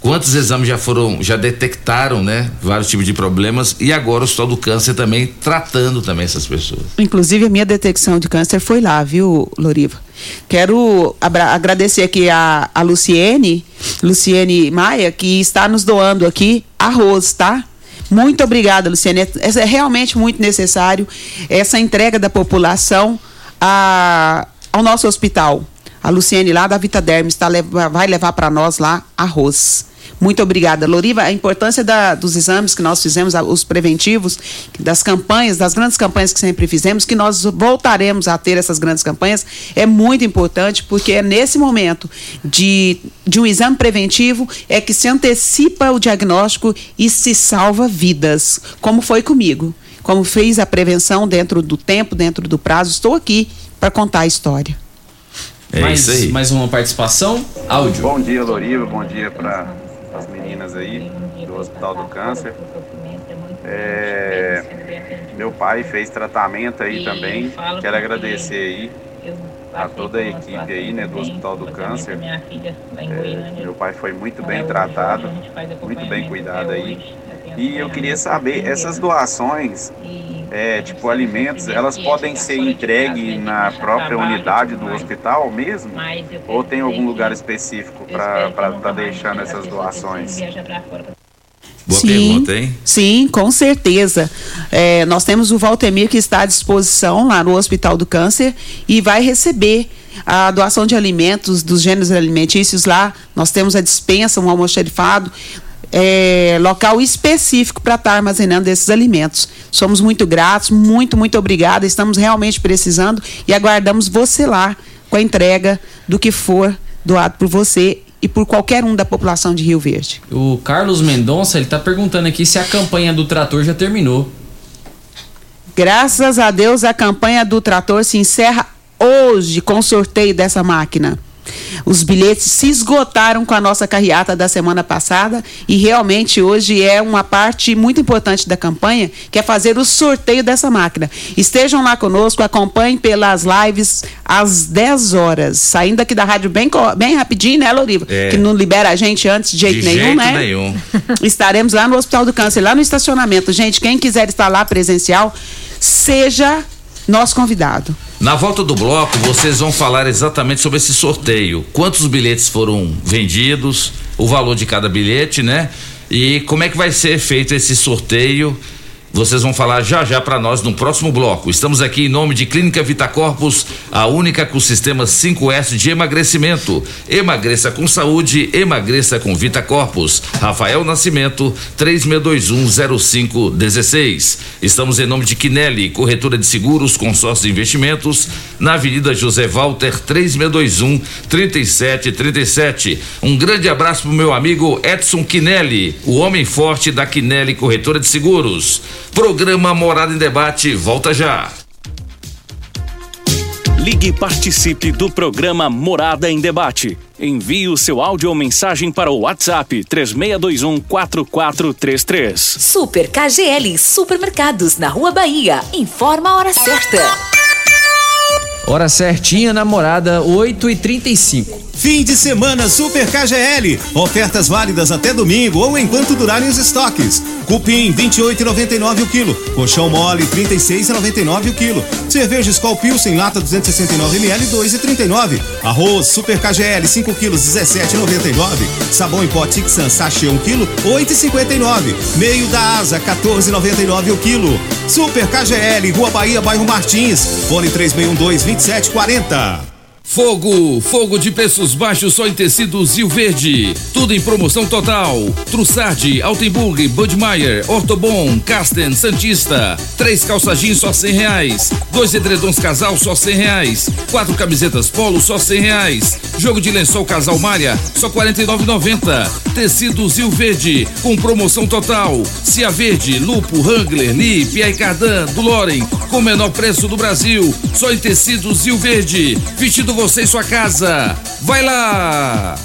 Quantos exames já foram, já detectaram, né, vários tipos de problemas e agora o Hospital do Câncer também tratando também essas pessoas. Inclusive, a minha detecção de câncer foi lá, viu, Loriva? Quero agradecer aqui a, a Luciene, Luciene Maia, que está nos doando aqui arroz, tá? Muito obrigada, Luciene. É, é realmente muito necessário essa entrega da população a- ao nosso hospital. A Luciene lá da Vita Derme está, leva- vai levar para nós lá arroz. Muito obrigada, Loriva. A importância da- dos exames que nós fizemos, os preventivos, das campanhas, das grandes campanhas que sempre fizemos, que nós voltaremos a ter essas grandes campanhas, é muito importante, porque é nesse momento de, de um exame preventivo é que se antecipa o diagnóstico e se salva vidas, como foi comigo. Como fez a prevenção dentro do tempo, dentro do prazo, estou aqui para contar a história. É mais, isso aí. mais uma participação? Áudio. Bom dia, Loriva. Bom dia para as meninas aí do Hospital do Câncer. É, meu pai fez tratamento aí também. Quero agradecer aí a toda a equipe aí, né, do Hospital do Câncer. É, meu pai foi muito bem tratado, muito bem cuidado aí. E eu queria saber, essas doações, é, tipo alimentos, elas podem ser entregues na própria unidade do hospital mesmo? Ou tem algum lugar específico para estar deixando essas doações? Boa sim, pergunta, hein? Sim, com certeza. É, nós temos o Valtemir que está à disposição lá no Hospital do Câncer e vai receber a doação de alimentos dos gêneros alimentícios lá. Nós temos a dispensa, um almoxarifado, é, local específico para estar armazenando esses alimentos. Somos muito gratos, muito, muito obrigada. Estamos realmente precisando e aguardamos você lá com a entrega do que for doado por você e por qualquer um da população de Rio Verde. O Carlos Mendonça, ele tá perguntando aqui se a campanha do trator já terminou. Graças a Deus, a campanha do trator se encerra hoje com o sorteio dessa máquina. Os bilhetes se esgotaram com a nossa carreata da semana passada e realmente hoje é uma parte muito importante da campanha, que é fazer o sorteio dessa máquina. Estejam lá conosco, acompanhem pelas lives às 10 horas, saindo aqui da rádio bem, bem rapidinho, né, Loriva? É. Que não libera a gente antes de jeito De nenhum, jeito né? nenhum. Estaremos lá no Hospital do Câncer, lá no estacionamento. Gente, quem quiser estar lá presencial, seja nosso convidado. Na volta do bloco, vocês vão falar exatamente sobre esse sorteio. Quantos bilhetes foram vendidos, o valor de cada bilhete, né? E como é que vai ser feito esse sorteio? Vocês vão falar já já para nós no próximo bloco. Estamos aqui em nome de Clínica Vita Corpus, a única com sistema 5S de emagrecimento. Emagreça com saúde, emagreça com Vita Corpus. Rafael Nascimento, 36210516. Estamos em nome de Quinelli, corretora de seguros, consórcio de investimentos, na Avenida José Walter, 3621 3737. Um grande abraço pro meu amigo Edson Quinelli, o homem forte da Quinelli Corretora de Seguros. Programa Morada em Debate, volta já. Ligue e participe do programa Morada em Debate. Envie o seu áudio ou mensagem para o WhatsApp 3621 4433. Super KGL Supermercados na Rua Bahia. Informa a hora certa. Hora certinha, namorada, 8 e 35 Fim de semana Super KGL. Ofertas válidas até domingo ou enquanto durarem os estoques. Cupim 28,99 o quilo. Colchão mole 36,99 o quilo. Cerveja Skol Pilsen lata 269 ml 2,39. Arroz Super KGL 5 quilos 17,99. Sabão em pó Tixan sachê 1 quilo 8,59. Meio da Asa 14,99 o quilo. Super KGL Rua Bahia Bairro Martins. Fone 3612 2740. Fogo, fogo de preços baixos só em tecidos Rio Verde. Tudo em promoção total. Trussardi, Altenburg, Budmeier, Ortobon, Casten, Santista. Três calça jeans só cem reais. Dois edredons casal só cem reais. Quatro camisetas polo só cem reais. Jogo de lençol casal malha só quarenta e nove noventa. Tecidos Rio Verde com promoção total. Cia Verde, Lupo, Hangler, Lee, Pierre Cardan, do Loren com menor preço do Brasil. Só em tecidos Rio Verde. Vestido você em sua casa. Vai lá!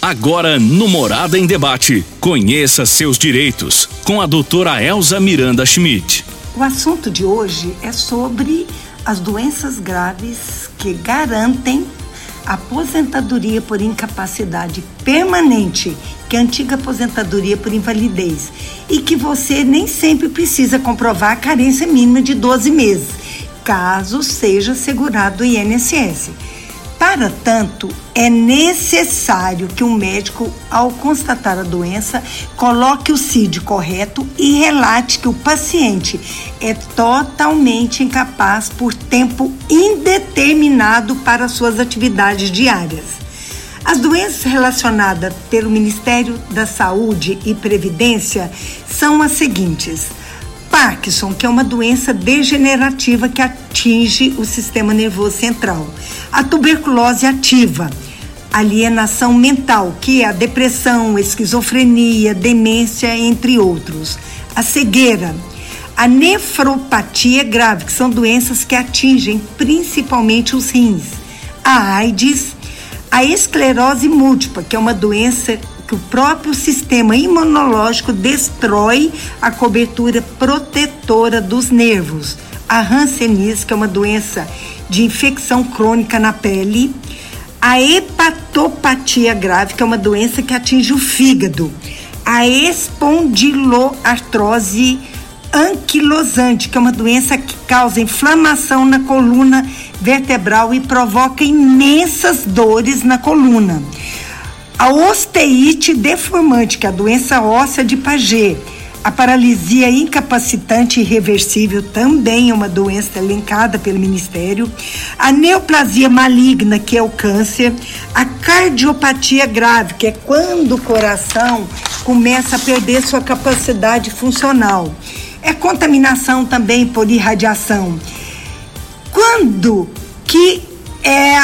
Agora no Morada em Debate, conheça seus direitos com a doutora Elza Miranda Schmidt. O assunto de hoje é sobre as doenças graves que garantem aposentadoria por incapacidade permanente, que é a antiga aposentadoria por invalidez, e que você nem sempre precisa comprovar a carência mínima de 12 meses, caso seja segurado o INSS. Para tanto, é necessário que o médico, ao constatar a doença, coloque o CID correto e relate que o paciente é totalmente incapaz por tempo indeterminado para suas atividades diárias. As doenças relacionadas pelo Ministério da Saúde e Previdência são as seguintes: Parkinson, que é uma doença degenerativa que atinge o sistema nervoso central. A tuberculose ativa, alienação mental, que é a depressão, esquizofrenia, demência, entre outros. A cegueira, a nefropatia grave, que são doenças que atingem principalmente os rins. A AIDS, a esclerose múltipla, que é uma doença que o próprio sistema imunológico destrói a cobertura protetora dos nervos. A Hanseníase, que é uma doença de infecção crônica na pele. A hepatopatia grave, que é uma doença que atinge o fígado. A espondiloartrose anquilosante, que é uma doença que causa inflamação na coluna vertebral e provoca imensas dores na coluna. A osteite deformante, que é a doença óssea de Paget. A paralisia incapacitante irreversível também é uma doença elencada pelo Ministério. A neoplasia maligna, que é o câncer. A cardiopatia grave, que é quando o coração começa a perder sua capacidade funcional. É contaminação também por irradiação. Quando que é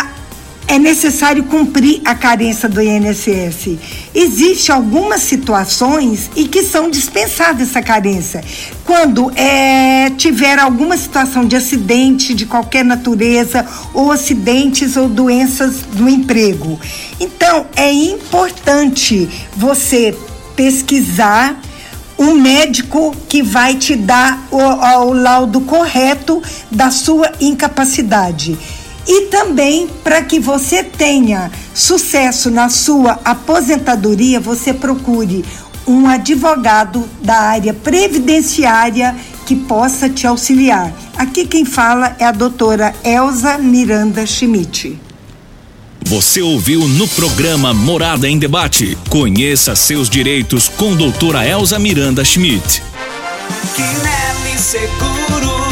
é necessário cumprir a carência do INSS. Existem algumas situações em que são dispensadas essa carência. Quando é, tiver alguma situação de acidente de qualquer natureza, ou acidentes ou doenças do emprego. Então, é importante você pesquisar um médico que vai te dar o, o laudo correto da sua incapacidade e também para que você tenha sucesso na sua aposentadoria, você procure um advogado da área previdenciária que possa te auxiliar. Aqui quem fala é a doutora Elza Miranda Schmidt. Você ouviu no programa Morada em Debate. Conheça seus direitos com doutora Elza Miranda Schmidt. Quinelli Seguros,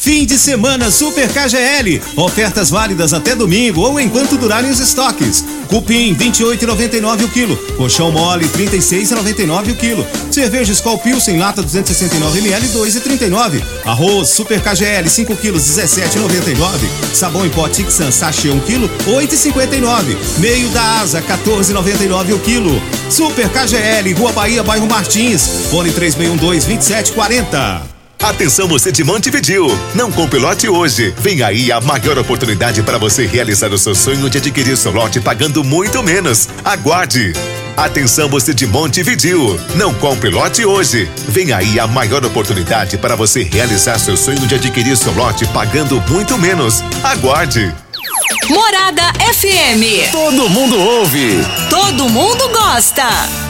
Fim de semana Super KGL. Ofertas válidas até domingo ou enquanto durarem os estoques. Cupim 28,99 o quilo. Colchão mole 36,99 o quilo. Cerveja Skol Pilsen lata 269 ml 2,39. Arroz Super KGL 5 quilos 17,99. Sabão em pó Tixan sachê 1 quilo 8,59. Meio da Asa 14,99 o quilo. Super KGL Rua Bahia bairro Martins. Fone 3612 2740. Atenção você de Montevidil, não compre lote hoje. Vem aí a maior oportunidade para você realizar o seu sonho de adquirir seu lote pagando muito menos. Aguarde. Atenção você de Montevidil, não compre lote hoje. Vem aí a maior oportunidade para você realizar seu sonho de adquirir seu lote pagando muito menos. Aguarde. Morada FM. Todo mundo ouve. Todo mundo gosta.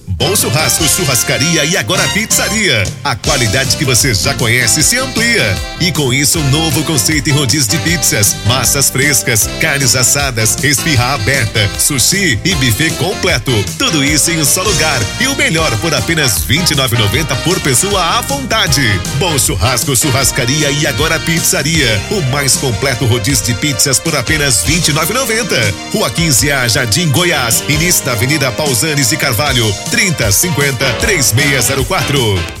Bom Churrasco, Churrascaria e agora Pizzaria. A qualidade que você já conhece se amplia. E com isso, um novo conceito em rodízio de pizzas, massas frescas, carnes assadas, esfirra aberta, sushi e buffet completo. Tudo isso em um só lugar. E o melhor por apenas R$ 29,90 por pessoa à vontade. Bom Churrasco, Churrascaria e agora Pizzaria. O mais completo rodízio de pizzas por apenas R$ 29,90. Rua 15A, Jardim Goiás. Início da Avenida Pausanes e Carvalho. 3050 3604.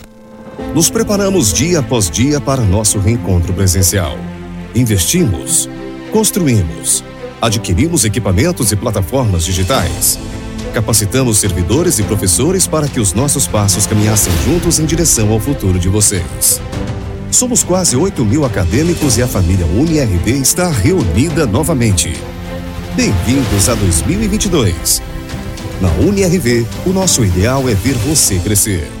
Nos preparamos dia após dia para nosso reencontro presencial. Investimos, construímos, adquirimos equipamentos e plataformas digitais. Capacitamos servidores e professores para que os nossos passos caminhassem juntos em direção ao futuro de vocês. Somos quase 8 mil acadêmicos e a família UniRV está reunida novamente. Bem-vindos a 2022. Na UniRV, o nosso ideal é ver você crescer.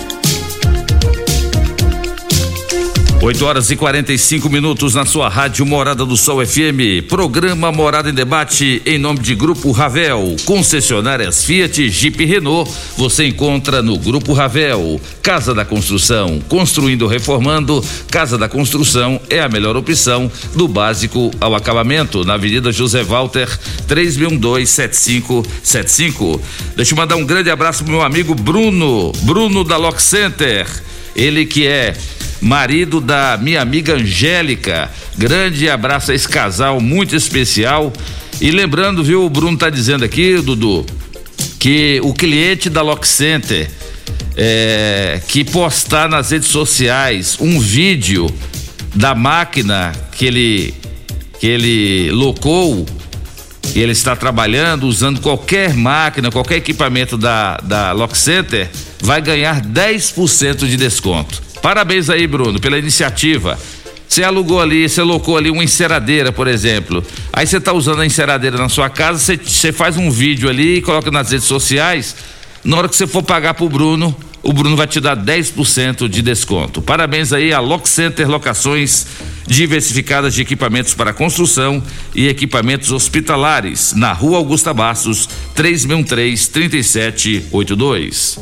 8 horas e 45 minutos na sua rádio Morada do Sol FM. Programa Morada em Debate em nome de Grupo Ravel. Concessionárias Fiat, Jeep e Renault. Você encontra no Grupo Ravel. Casa da Construção. Construindo reformando. Casa da Construção é a melhor opção do básico ao acabamento. Na Avenida José Walter, 3627575. Deixa eu mandar um grande abraço pro meu amigo Bruno. Bruno da Lock Center. Ele que é marido da minha amiga Angélica. Grande abraço a esse casal muito especial. E lembrando, viu, o Bruno tá dizendo aqui, Dudu, que o cliente da Lock Center é, que postar nas redes sociais um vídeo da máquina que ele que ele locou e ele está trabalhando usando qualquer máquina, qualquer equipamento da, da Lock Center, vai ganhar 10% de desconto. Parabéns aí, Bruno, pela iniciativa. Você alugou ali, você locou ali uma enceradeira, por exemplo. Aí você está usando a enceradeira na sua casa, você, você faz um vídeo ali e coloca nas redes sociais. Na hora que você for pagar pro Bruno, o Bruno vai te dar 10% de desconto. Parabéns aí a Lock Center Locações diversificadas de equipamentos para construção e equipamentos hospitalares, na Rua Augusta Bastos, 363-3782.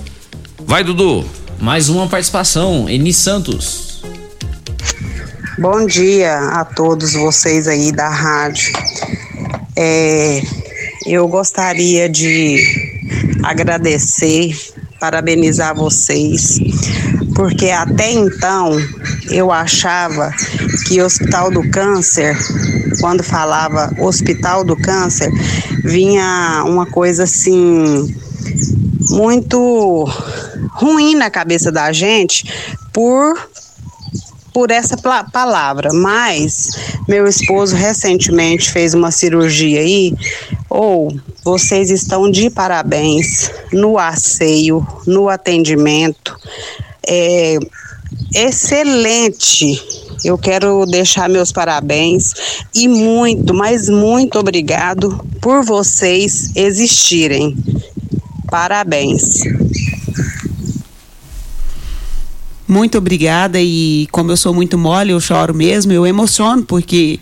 Vai, Dudu. Mais uma participação, Eni Santos. Bom dia a todos vocês aí da rádio. É, eu gostaria de agradecer, parabenizar vocês, porque até então eu achava que Hospital do Câncer, quando falava Hospital do Câncer, vinha uma coisa assim muito ruim na cabeça da gente por por essa palavra, mas meu esposo recentemente fez uma cirurgia aí, ou oh, vocês estão de parabéns no asseio, no atendimento, é excelente. Eu quero deixar meus parabéns e muito, mas muito obrigado por vocês existirem. Parabéns. Muito obrigada e como eu sou muito mole, eu choro mesmo, eu emociono porque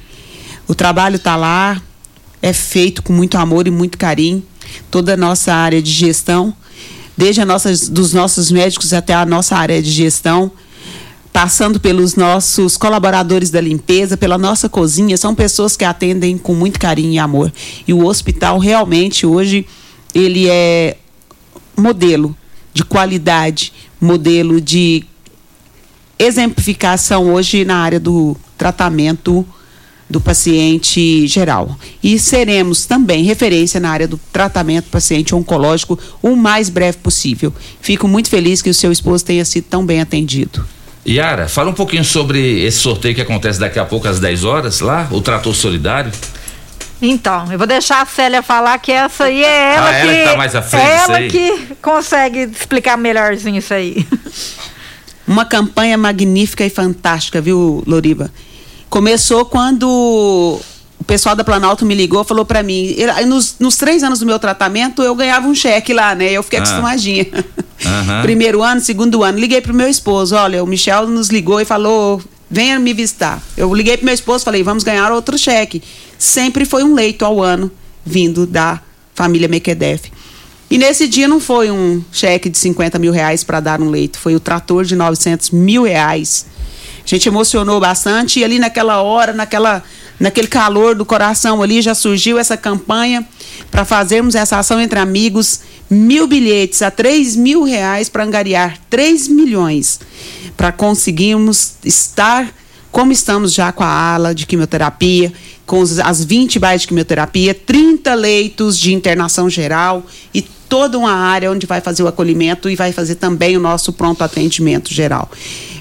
o trabalho está lá, é feito com muito amor e muito carinho. Toda a nossa área de gestão, desde a nossa, dos nossos médicos até a nossa área de gestão, passando pelos nossos colaboradores da limpeza, pela nossa cozinha, são pessoas que atendem com muito carinho e amor. E o hospital realmente hoje ele é modelo de qualidade, modelo de exemplificação hoje na área do tratamento do paciente geral. E seremos também referência na área do tratamento do paciente oncológico o mais breve possível. Fico muito feliz que o seu esposo tenha sido tão bem atendido. Yara, fala um pouquinho sobre esse sorteio que acontece daqui a pouco às 10 horas lá, o Trator Solidário. Então, eu vou deixar a Célia falar que essa aí é ela, ah, que, ela que tá mais à frente é ela que consegue explicar melhorzinho isso aí. Uma campanha magnífica e fantástica, viu, Loriba? Começou quando o pessoal da Planalto me ligou falou para mim. Nos, nos, três anos do meu tratamento, eu ganhava um cheque lá, né? Eu fiquei ah. acostumadinha. Uhum. Primeiro ano, segundo ano. Liguei pro meu esposo: olha, o Michel nos ligou e falou: venha me visitar. Eu liguei pro meu esposo falei: vamos ganhar outro cheque. Sempre foi um leito ao ano vindo da família Mequedef. E nesse dia não foi um cheque de 50 mil reais para dar um leito, foi o trator de 900 mil reais. A gente emocionou bastante e ali naquela hora, naquela, naquele calor do coração ali, já surgiu essa campanha para fazermos essa ação entre amigos. Mil bilhetes a 3 mil reais para angariar 3 milhões para conseguirmos estar como estamos já com a ala de quimioterapia, com as 20 baias de quimioterapia, 30 leitos de internação geral e toda uma área onde vai fazer o acolhimento e vai fazer também o nosso pronto atendimento geral.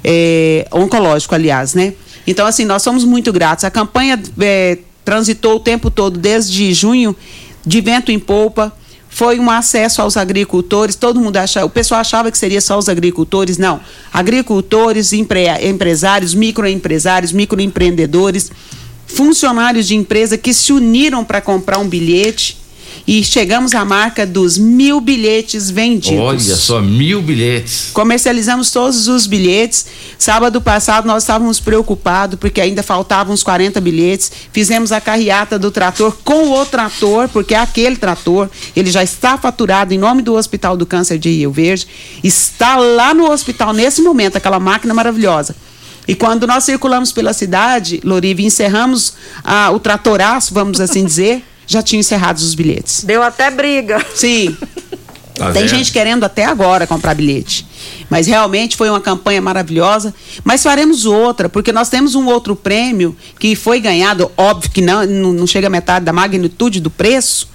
É, oncológico, aliás, né? Então, assim, nós somos muito gratos. A campanha é, transitou o tempo todo, desde junho, de vento em polpa. Foi um acesso aos agricultores, todo mundo achava, o pessoal achava que seria só os agricultores, não. Agricultores, empre, empresários, microempresários, microempreendedores, funcionários de empresa que se uniram para comprar um bilhete e chegamos à marca dos mil bilhetes vendidos. Olha só, mil bilhetes. Comercializamos todos os bilhetes. Sábado passado nós estávamos preocupados porque ainda faltavam uns 40 bilhetes. Fizemos a carreata do trator com o trator, porque é aquele trator, ele já está faturado em nome do Hospital do Câncer de Rio Verde. Está lá no hospital nesse momento, aquela máquina maravilhosa. E quando nós circulamos pela cidade, Lorive, encerramos ah, o tratoraço, vamos assim dizer, já tinham encerrado os bilhetes. Deu até briga. Sim. Tá Tem gente querendo até agora comprar bilhete. Mas realmente foi uma campanha maravilhosa. Mas faremos outra, porque nós temos um outro prêmio que foi ganhado, óbvio que não, não não chega a metade da magnitude do preço.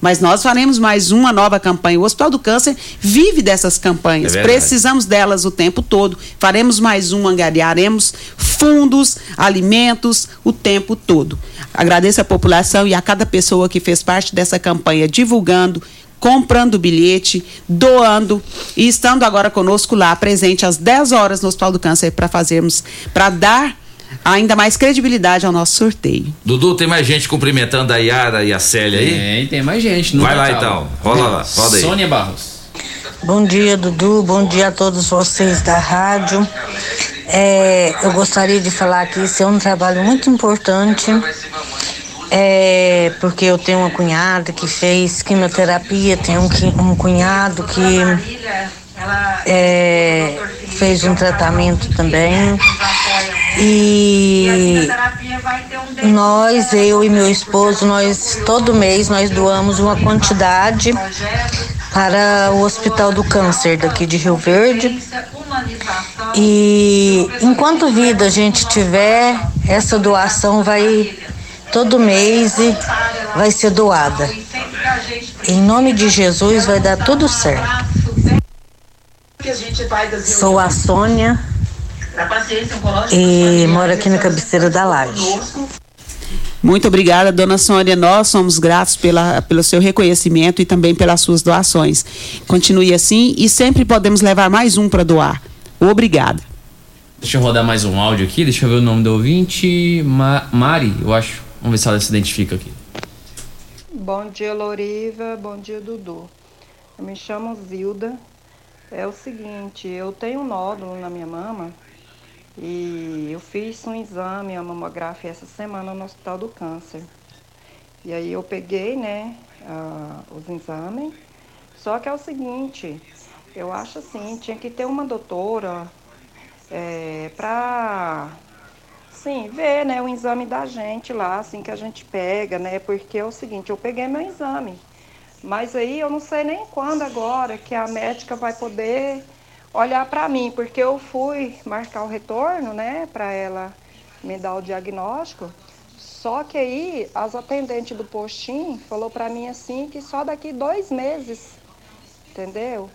Mas nós faremos mais uma nova campanha. O Hospital do Câncer vive dessas campanhas. É. Precisamos delas o tempo todo. Faremos mais uma, angariaremos fundos, alimentos o tempo todo. Agradeço a população e a cada pessoa que fez parte dessa campanha, divulgando, comprando bilhete, doando e estando agora conosco lá, presente às 10 horas no Hospital do Câncer para fazermos, para dar ainda mais credibilidade ao nosso sorteio. Dudu, tem mais gente cumprimentando a Yara e a Célia aí? Tem, tem mais gente. Vai lá então, rola lá, roda aí. Sônia Barros. Bom dia, Dudu. Bom dia a todos vocês da rádio. É, eu gostaria de falar que esse é um trabalho muito importante, é, porque eu tenho uma cunhada que fez quimioterapia, tenho um, um cunhado que é, fez um tratamento também. E nós, eu e meu esposo, nós todo mês nós doamos uma quantidade para o Hospital do Câncer daqui de Rio Verde. E enquanto vida a gente tiver, essa doação vai todo mês vai ser doada. Em nome de Jesus vai dar tudo certo. Sou a Sônia e moro aqui na cabeceira da laje. Muito obrigada, dona Sônia. Nós somos gratos pela, pelo seu reconhecimento e também pelas suas doações. Continue assim e sempre podemos levar mais um para doar. Obrigada. Deixa eu rodar mais um áudio aqui, deixa eu ver o nome do ouvinte. Ma- Mari, eu acho. Vamos ver se ela se identifica aqui. Bom dia, Loriva. Bom dia, Dudu. Eu me chamo Zilda. É o seguinte, eu tenho um nódulo na minha mama e eu fiz um exame, uma mamografia essa semana no Hospital do Câncer. E aí eu peguei, né, ah, os exames. Só que é o seguinte, eu acho assim, tinha que ter uma doutora é, pra Sim, ver, né, o exame da gente lá, assim, que a gente pega, né, porque é o seguinte, eu peguei meu exame, mas aí eu não sei nem quando agora que a médica vai poder olhar para mim, porque eu fui marcar o retorno, né, para ela me dar o diagnóstico, só que aí as atendentes do postinho falou para mim assim que só daqui dois meses, entendeu?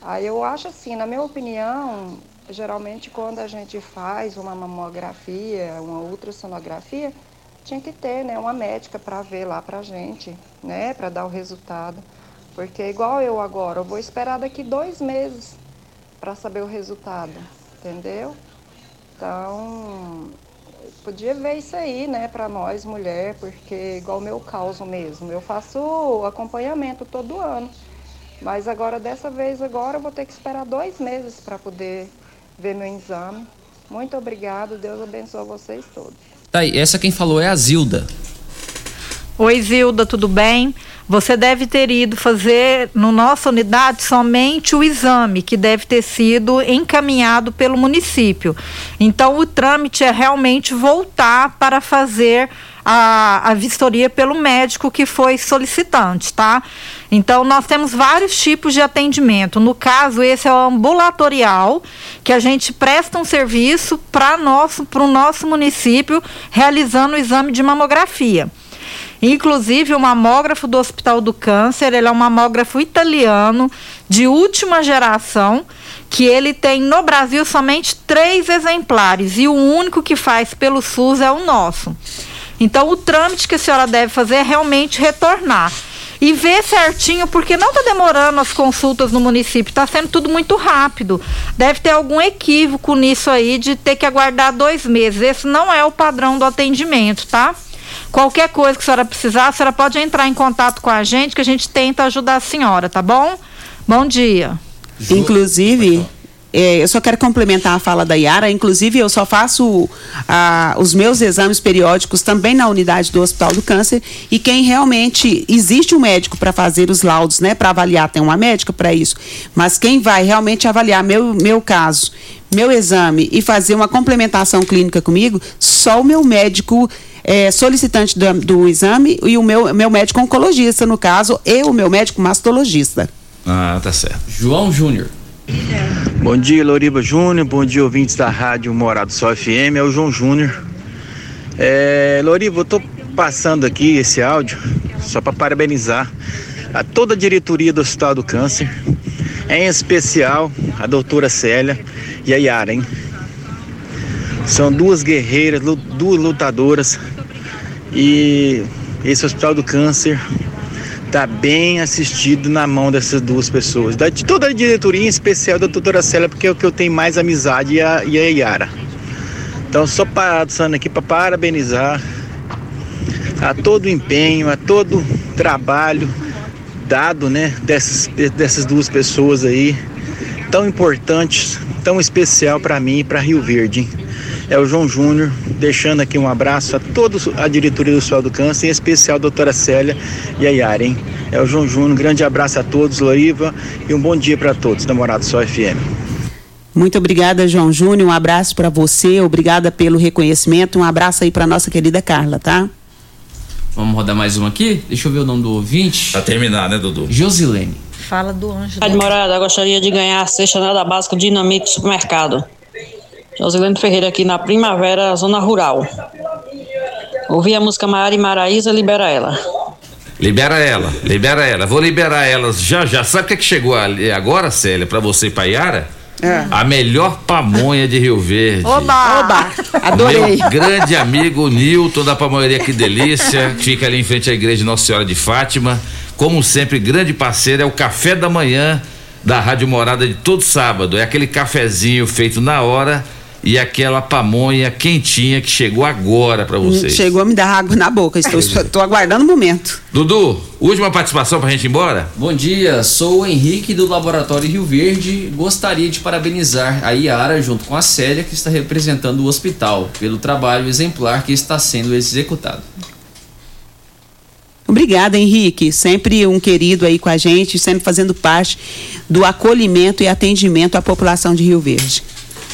Aí eu acho assim, na minha opinião, geralmente quando a gente faz uma mamografia, uma ultrassonografia, tinha que ter, né, uma médica para ver lá pra gente, né, para dar o resultado. Porque igual eu agora, eu vou esperar daqui dois meses para saber o resultado, entendeu? Então, podia ver isso aí, né, para nós mulher, porque igual o meu caso mesmo, eu faço acompanhamento todo ano. Mas agora, dessa vez, agora eu vou ter que esperar dois meses para poder ver meu exame. Muito obrigada, Deus abençoe vocês todos. Tá aí, essa quem falou é a Zilda. Oi, Zilda, tudo bem? Você deve ter ido fazer no nossa unidade somente o exame, que deve ter sido encaminhado pelo município. Então, o trâmite é realmente voltar para fazer a, a vistoria pelo médico que foi solicitante, tá? Então, nós temos vários tipos de atendimento. No caso, esse é o ambulatorial, que a gente presta um serviço para nosso, o nosso município, realizando o exame de mamografia. Inclusive, o mamógrafo do Hospital do Câncer, ele é um mamógrafo italiano de última geração, que ele tem no Brasil somente três exemplares e o único que faz pelo SUS é o nosso. Então, o trâmite que a senhora deve fazer é realmente retornar e ver certinho, porque não está demorando as consultas no município, está sendo tudo muito rápido. Deve ter algum equívoco nisso aí de ter que aguardar dois meses. Esse não é o padrão do atendimento, tá? Qualquer coisa que a senhora precisar, a senhora pode entrar em contato com a gente que a gente tenta ajudar a senhora, tá bom? Bom dia. Inclusive, é, eu só quero complementar a fala da Yara. Inclusive, eu só faço ah, os meus exames periódicos também na unidade do Hospital do Câncer. E quem realmente. Existe um médico para fazer os laudos, né? Para avaliar, tem uma médica para isso. Mas quem vai realmente avaliar meu, meu caso, meu exame e fazer uma complementação clínica comigo, só o meu médico. É, solicitante do, do exame e o meu, meu médico oncologista, no caso, e o meu médico mastologista. Ah, tá certo. João Júnior. Bom dia, Loriba Júnior. Bom dia, ouvintes da Rádio Morado Sol FM. É o João Júnior. É, Loriba, eu tô passando aqui esse áudio só para parabenizar a toda a diretoria do Hospital do Câncer, em especial a doutora Célia e a Yara, hein? São duas guerreiras, duas lutadoras e esse Hospital do Câncer está bem assistido na mão dessas duas pessoas. Da, de toda a diretoria, em especial da doutora Célia, porque é o que eu tenho mais amizade e a, a Yara. Então, só passando aqui para parabenizar a todo o empenho, a todo o trabalho dado, né, dessas, dessas duas pessoas aí, tão importantes, tão especial para mim e para Rio Verde. hein? É o João Júnior, deixando aqui um abraço a toda a diretoria do Sol do Câncer, em especial a doutora Célia e a Yara, hein? É o João Júnior, um grande abraço a todos, Loriva, e um bom dia para todos, namorado Sol FM. Muito obrigada, João Júnior. Um abraço para você, obrigada pelo reconhecimento. Um abraço aí para nossa querida Carla, tá? Vamos rodar mais uma aqui? Deixa eu ver o nome do ouvinte. Pra terminar, né, Dudu? Josilene. Fala do anjo. Rádio Morada, gostaria de ganhar a cesta nada básica Dinamite Supermercado. Josilene Ferreira aqui na Primavera, Zona Rural. Ouvi a música Maiara e Maraísa, libera ela. Libera ela, libera ela. Vou liberar elas já já. Sabe o que, é que chegou ali agora, Célia, pra você e pra Yara? É. A melhor pamonha de Rio Verde. Oba! Oba! Adorei. Meu grande amigo Nilton da Pamonharia Que Delícia, que fica ali em frente à igreja Nossa Senhora de Fátima. Como sempre, grande parceiro, é o café da manhã da Rádio Morada de todo sábado. É aquele cafezinho feito na hora e aquela pamonha quentinha que chegou agora pra vocês. Chegou a me dar água na boca. Estou, estou aguardando o momento. Dudu, última participação pra gente ir embora? Bom dia, sou o Henrique do Laboratório Rio Verde. Gostaria de parabenizar a Yara junto com a Célia, que está representando o hospital, pelo trabalho exemplar que está sendo executado. Obrigada, Henrique. Sempre um querido aí com a gente, sempre fazendo parte do acolhimento e atendimento à população de Rio Verde.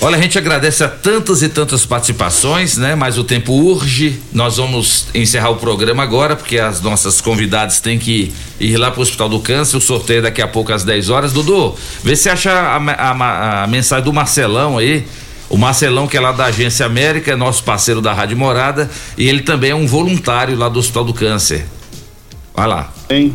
Olha, a gente agradece a tantas e tantas participações, né? Mas o tempo urge. Nós vamos encerrar o programa agora, porque as nossas convidadas têm que ir lá para o Hospital do Câncer. O sorteio é daqui a pouco às 10 horas. Dudu, vê se acha a, a- a mensagem do Marcelão aí. O Marcelão, que é lá da Agência América, é nosso parceiro da Rádio Morada, e ele também é um voluntário lá do Hospital do Câncer. Vai lá. Bem,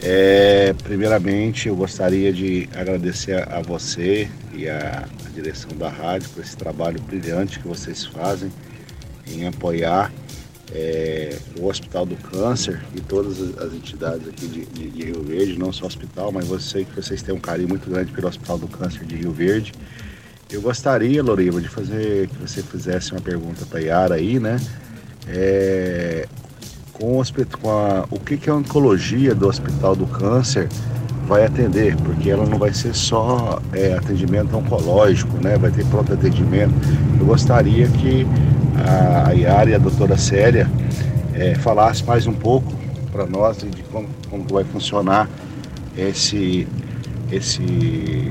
é, primeiramente eu gostaria de agradecer a, a você e a, a direção da rádio por esse trabalho brilhante que vocês fazem em apoiar é, o Hospital do Câncer e todas as, entidades aqui de, de- de Rio Verde, não só o hospital, mas eu sei que vocês têm um carinho muito grande pelo Hospital do Câncer de Rio Verde. Eu gostaria, Loriva, de fazer que você fizesse uma pergunta para Yara aí, né? É, com, o, com a- o que, que a oncologia do Hospital do Câncer vai atender, porque ela não vai ser só é, atendimento oncológico, né? Vai ter pronto atendimento. Eu gostaria que a, Yara e a doutora Célia é, falasse mais um pouco para nós de como, como vai funcionar esse, esse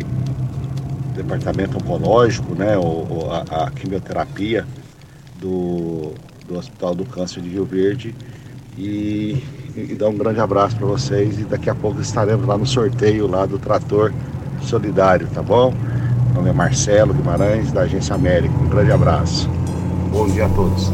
departamento oncológico, né? Ou, ou a, a quimioterapia do, do Hospital do Câncer de Rio Verde e, e dar um grande abraço para vocês e daqui a pouco estaremos lá no sorteio lá do trator solidário, tá bom? Meu nome é Marcelo Guimarães da Agência América. Um grande abraço. Bom dia a todos.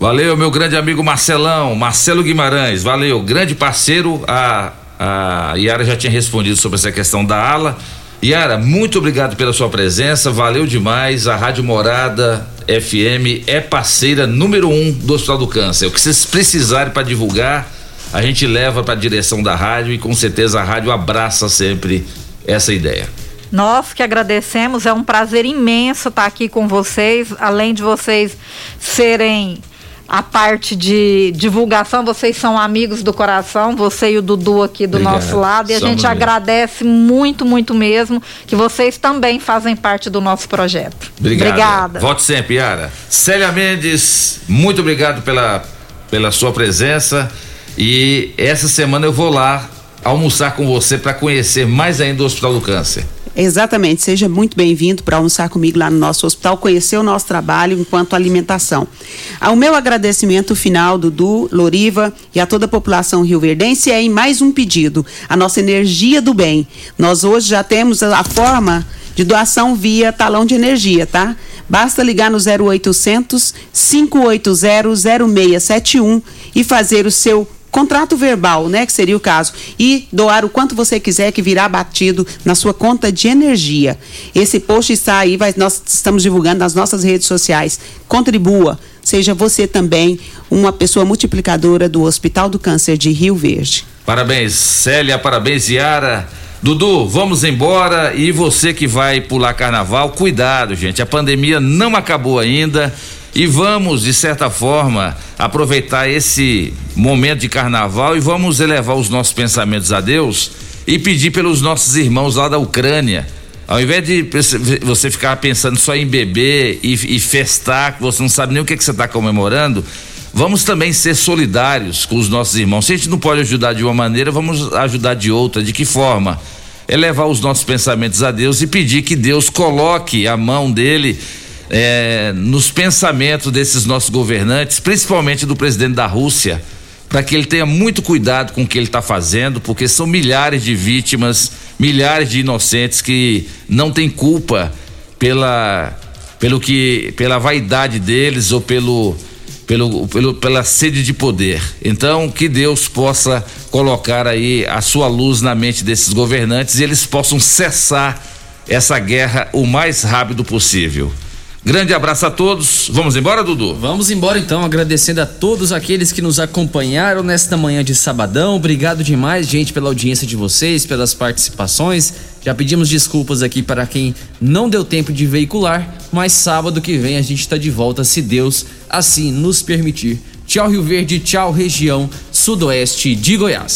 Valeu, meu grande amigo Marcelão, Marcelo Guimarães, valeu, grande parceiro. A, a Yara já tinha respondido sobre essa questão da ala. Yara, muito obrigado pela sua presença, valeu demais. A Rádio Morada FM é parceira número um do Hospital do Câncer. O que vocês precisarem para divulgar, a gente leva para a direção da rádio e com certeza a rádio abraça sempre essa ideia. Nós que agradecemos, é um prazer imenso estar aqui com vocês, além de vocês serem a parte de divulgação, vocês são amigos do coração, você e o Dudu aqui do Obrigado. nosso lado, e a Somos gente mesmo. agradece muito, muito mesmo que vocês também fazem parte do nosso projeto. Obrigado. Obrigada. Volte sempre, Yara. Célia Mendes, muito obrigado pela, pela sua presença. E essa semana eu vou lá almoçar com você para conhecer mais ainda o Hospital do Câncer. Exatamente, seja muito bem-vindo para almoçar comigo lá no nosso hospital, conhecer o nosso trabalho enquanto alimentação. Ao meu agradecimento final, Dudu, Loriva e a toda a população rioverdense é em mais um pedido, a nossa energia do bem. Nós hoje já temos a, forma de doação via talão de energia, tá? Basta ligar no 0800 580 0671 e fazer o seu contrato verbal, né, que seria o caso, e doar o quanto você quiser que virá batido na sua conta de energia. Esse post está aí, nós estamos divulgando nas nossas redes sociais. Contribua, seja você também uma pessoa multiplicadora do Hospital do Câncer de Rio Verde. Parabéns, Célia, parabéns, Yara. Dudu, vamos embora e você que vai pular carnaval, cuidado, gente. A pandemia não acabou ainda e vamos, de certa forma, aproveitar esse momento de carnaval e vamos elevar os nossos pensamentos a Deus e pedir pelos nossos irmãos lá da Ucrânia. Ao invés de você ficar pensando só em beber e, e festar, que você não sabe nem o que, que você está comemorando, vamos também ser solidários com os nossos irmãos. Se a gente não pode ajudar de uma maneira, vamos ajudar de outra. De que forma? Elevar os nossos pensamentos a Deus e pedir que Deus coloque a mão dele é, nos pensamentos desses nossos governantes, principalmente do presidente da Rússia, para que ele tenha muito cuidado com o que ele está fazendo, porque são milhares de vítimas, milhares de inocentes que não têm culpa pela, pelo que, pela vaidade deles ou pelo, pelo, pelo, pela sede de poder. Então, que Deus possa colocar aí a sua luz na mente desses governantes e eles possam cessar essa guerra o mais rápido possível. Grande abraço a todos. Vamos embora, Dudu? Vamos embora então, agradecendo a todos aqueles que nos acompanharam nesta manhã de sabadão. Obrigado demais, gente, pela audiência de vocês, pelas participações. Já pedimos desculpas aqui para quem não deu tempo de veicular, mas sábado que vem a gente está de volta, se Deus assim nos permitir. Tchau, Rio Verde, tchau, região sudoeste de Goiás.